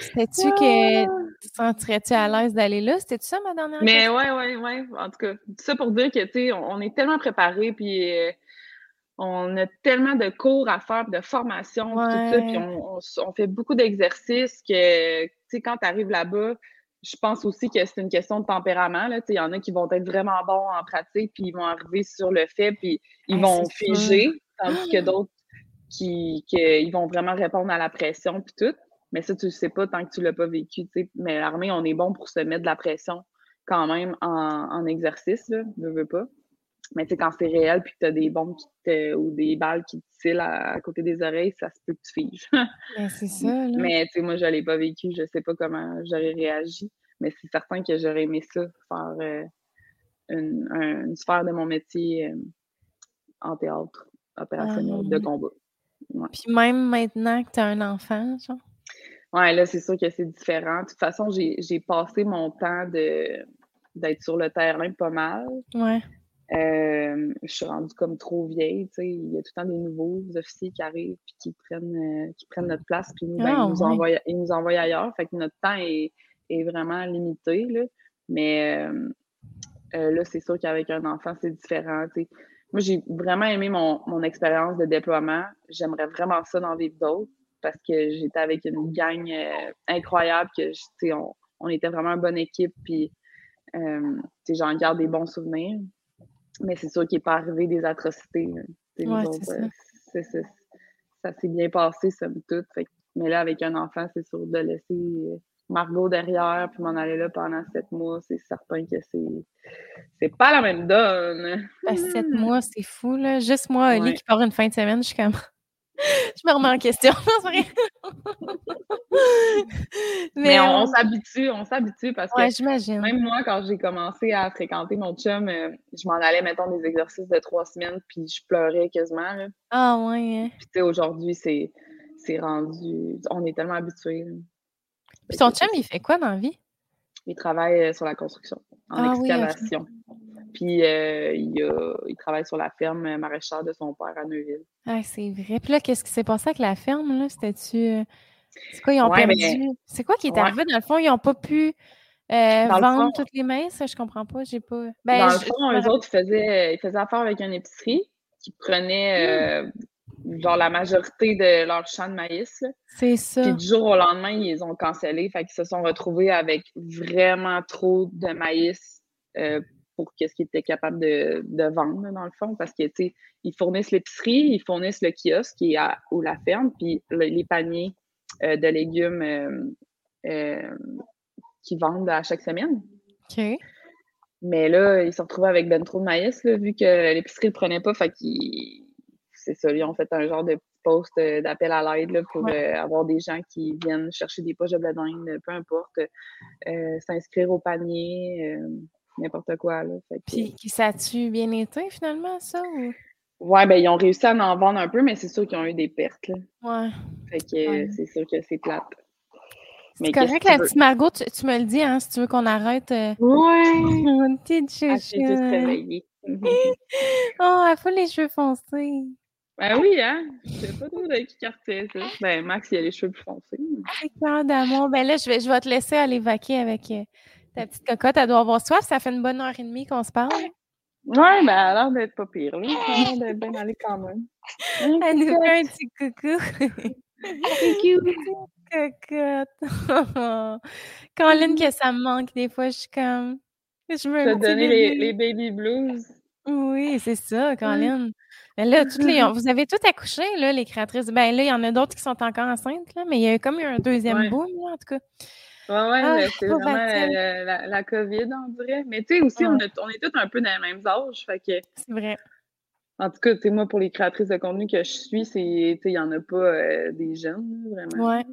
C'était-tu que tu sentirais-tu à l'aise d'aller là? C'était ça ma dernière Mais question? Mais ouais, ouais, ouais. En tout cas, tout ça pour dire que, tu sais, on, est tellement préparé, puis euh, on a tellement de cours à faire, de formations, tout ça, puis on, on, fait beaucoup d'exercices que, tu sais, quand tu arrives là-bas, je pense aussi que c'est une question de tempérament. Il y en a qui vont être vraiment bons en pratique, puis ils vont arriver sur le fait, puis ils vont figer, tandis que d'autres qui, ils vont vraiment répondre à la pression, puis tout. Mais ça, tu ne sais pas tant que tu ne l'as pas vécu. Mais l'armée, on est bon pour se mettre de la pression quand même en, exercice, là, ne veux pas. Mais tu quand c'est réel puis que tu as des bombes ou des balles qui te tirent à, côté des oreilles, ça se peut que tu figes. Ben, c'est ça. Là. Mais tu sais, moi, je l'ai pas vécu. Je sais pas comment j'aurais réagi. Mais c'est certain que j'aurais aimé ça, faire euh, une, sphère de mon métier euh, en théâtre opérationnel de ah. combat. Puis même maintenant que tu as un enfant, genre? Ouais, là, c'est sûr que c'est différent. De toute façon, j'ai passé mon temps d'être sur le terrain pas mal. Ouais. Euh, je suis rendue comme trop vieille, tu sais. Il y a tout le temps des nouveaux officiers qui arrivent puis qui prennent, euh, qui prennent notre place, puis ben, ah, ils, nous envoient, ils nous envoient ailleurs. Fait que notre temps est, est vraiment limité, là. Mais euh, là, c'est sûr qu'avec un enfant, c'est différent, tu sais. Moi, j'ai vraiment aimé mon, mon expérience de déploiement. J'aimerais vraiment ça d'en vivre d'autres parce que j'étais avec une gang incroyable, que, tu sais, on, on, était vraiment une bonne équipe, puis, tu sais, j'en garde des bons souvenirs. Mais c'est sûr qu'il n'est pas arrivé des atrocités. Ouais, ça. Euh, ça s'est bien passé, somme toute. mais là, avec un enfant, c'est sûr de laisser euh, Margot derrière puis m'en aller là pendant sept mois, c'est certain que c'est c'est pas la même donne. Ben, sept mois, c'est fou, là. Juste moi, Oli, qui part une fin de semaine, je suis comme. Je me remets en question. mais, on, s'habitue, on s'habitue parce que même moi, quand j'ai commencé à fréquenter mon chum, euh, je m'en allais, mettons, des exercices de trois semaines, puis je pleurais quasiment. Ah ouais. Hein. Puis tu sais, aujourd'hui, c'est, rendu. On est tellement habitués. Puis ton chum, il fait quoi dans la vie? Il travaille euh, sur la construction, en ah excavation. Puis euh, il, travaille sur la ferme maraîchère de son père à Neuville. Ah, c'est vrai. Puis là, qu'est-ce qui s'est passé avec la ferme? Là? C'était-tu. Euh, c'est quoi, ils ont perdu? C'est quoi qui est arrivé? Dans le fond, ils n'ont pas pu euh, vendre toutes les mains? Ça, je comprends pas. J'ai pas. Ben, dans le fond, eux autres, ils faisaient, ils faisaient affaire avec une épicerie qui prenait hmm. Genre la majorité de leur champ de maïs. C'est ça. Puis du jour au lendemain, ils les ont cancellés. Fait qu'ils se sont retrouvés avec vraiment trop de maïs pour qu'est-ce qu'ils étaient capables de, vendre, dans le fond, parce que, tu ils fournissent l'épicerie, ils fournissent le kiosque qui est à, ou la ferme, puis les paniers euh, de légumes euh, euh, qu'ils vendent à chaque semaine. OK. Mais là, ils se retrouvent avec ben trop de maïs, vu que l'épicerie ne le prenait pas, fait qu'ils... C'est ça, ils ont fait un genre de post d'appel à l'aide pour avoir des gens qui viennent chercher des poches de blé peu importe, s'inscrire au panier n'importe quoi. Là. Puis, ça a-tu bien été finalement, ça? Ou... Ouais, ben ils ont réussi à en vendre un peu, mais c'est sûr qu'ils ont eu des pertes. Là. Ouais. Fait que c'est sûr que c'est plate. C'est correct, la petite Margot, tu, me le dis, hein, si tu veux qu'on arrête. Euh... Ouais! petite ah, juste réveillée. oh, elle fait les cheveux foncés. Ben oui, hein? Je sais pas trop de qui quartier ça. Ben, Max, il a les cheveux plus foncés. Clair d'amour. Ben là, je vais, je vais te laisser aller vaquer avec euh, ta petite cocotte, elle doit avoir soif. Ça fait une bonne heure et demie qu'on se parle. Oui, ben, elle a l'air d'être pas pire. Là. Elle a l'air d'être bien allée quand même. Elle nous fait un petit coucou. Coucou. Cocotte. Caroline, que ça me manque des fois, je suis comme. Je me T'as donné les, les, baby blues. Oui, c'est ça, Caroline. Mais là, toutes les, vous avez toutes accouché, là, les créatrices. Ben là, il y en a d'autres qui sont encore enceintes, là, mais il y a comme eu un deuxième boom, là, en tout cas. Oui, ouais, ah, c'est vraiment la, la, COVID, on dirait. Mais tu sais, aussi, on, est tous un peu dans les mêmes âges. Fait que... C'est vrai. En tout cas, tu sais, moi, pour les créatrices de contenu que je suis, c'est, il n'y en a pas euh, des jeunes, vraiment. Ouais.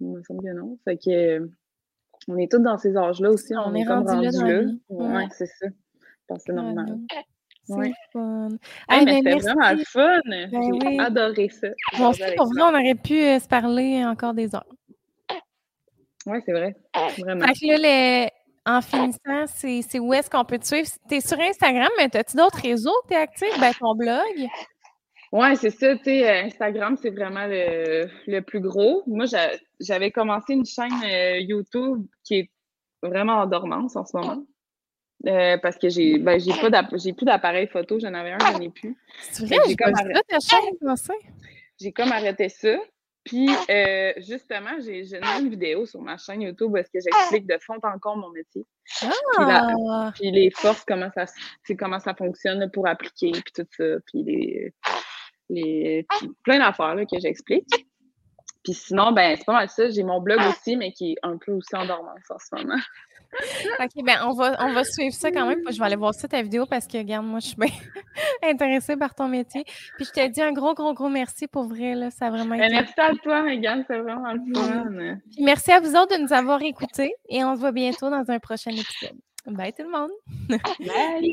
Il me semble que non. Fait que, on est tous dans ces âges-là aussi. On, est rendu, là. Là. Ouais, c'est ça. Je c'est normal. C'est fun. mais ben, c'était vraiment le fun. Ben J'ai adoré ça. Bon, pour vous, on aurait pu euh, se parler encore des heures. Oui, c'est vrai. Vraiment. là, en finissant, c'est où est-ce qu'on peut te suivre? Tu es sur Instagram, mais as-tu d'autres réseaux? Que tu es actif? Ben, ton blog? Oui, c'est ça. Tu sais, euh, Instagram, c'est vraiment le, plus gros. Moi, j'avais commencé une chaîne euh, YouTube qui est vraiment en dormance en ce moment. Euh, parce que j'ai ben, j'ai plus d'appareil photo, j'en avais un, j'en ai plus. C'est vrai, j'ai comme arrêté... J'ai comme arrêté ça. Puis, euh, justement, j'ai une vidéo sur ma chaîne YouTube où est-ce que j'explique de fond en comble mon métier. Ah! Puis, les forces, comment ça, comment ça fonctionne pour appliquer, puis tout ça. Puis, les, les plein d'affaires que j'explique. Puis sinon, ben, c'est pas mal ça. J'ai mon blog aussi, mais qui est un peu aussi en dormance en ce moment. OK, ben on va, on va suivre ça quand même. Je vais aller voir ça ta vidéo parce que, regarde, moi, je suis bien intéressée par ton métier. Puis je te dis un gros, gros, gros merci pour vrai. Là, ça a vraiment ben, été... Merci à toi, Megan. C'est vraiment le fun. Puis merci à vous autres de nous avoir écoutés et on se voit bientôt dans un prochain épisode. Bye tout le monde. Bye.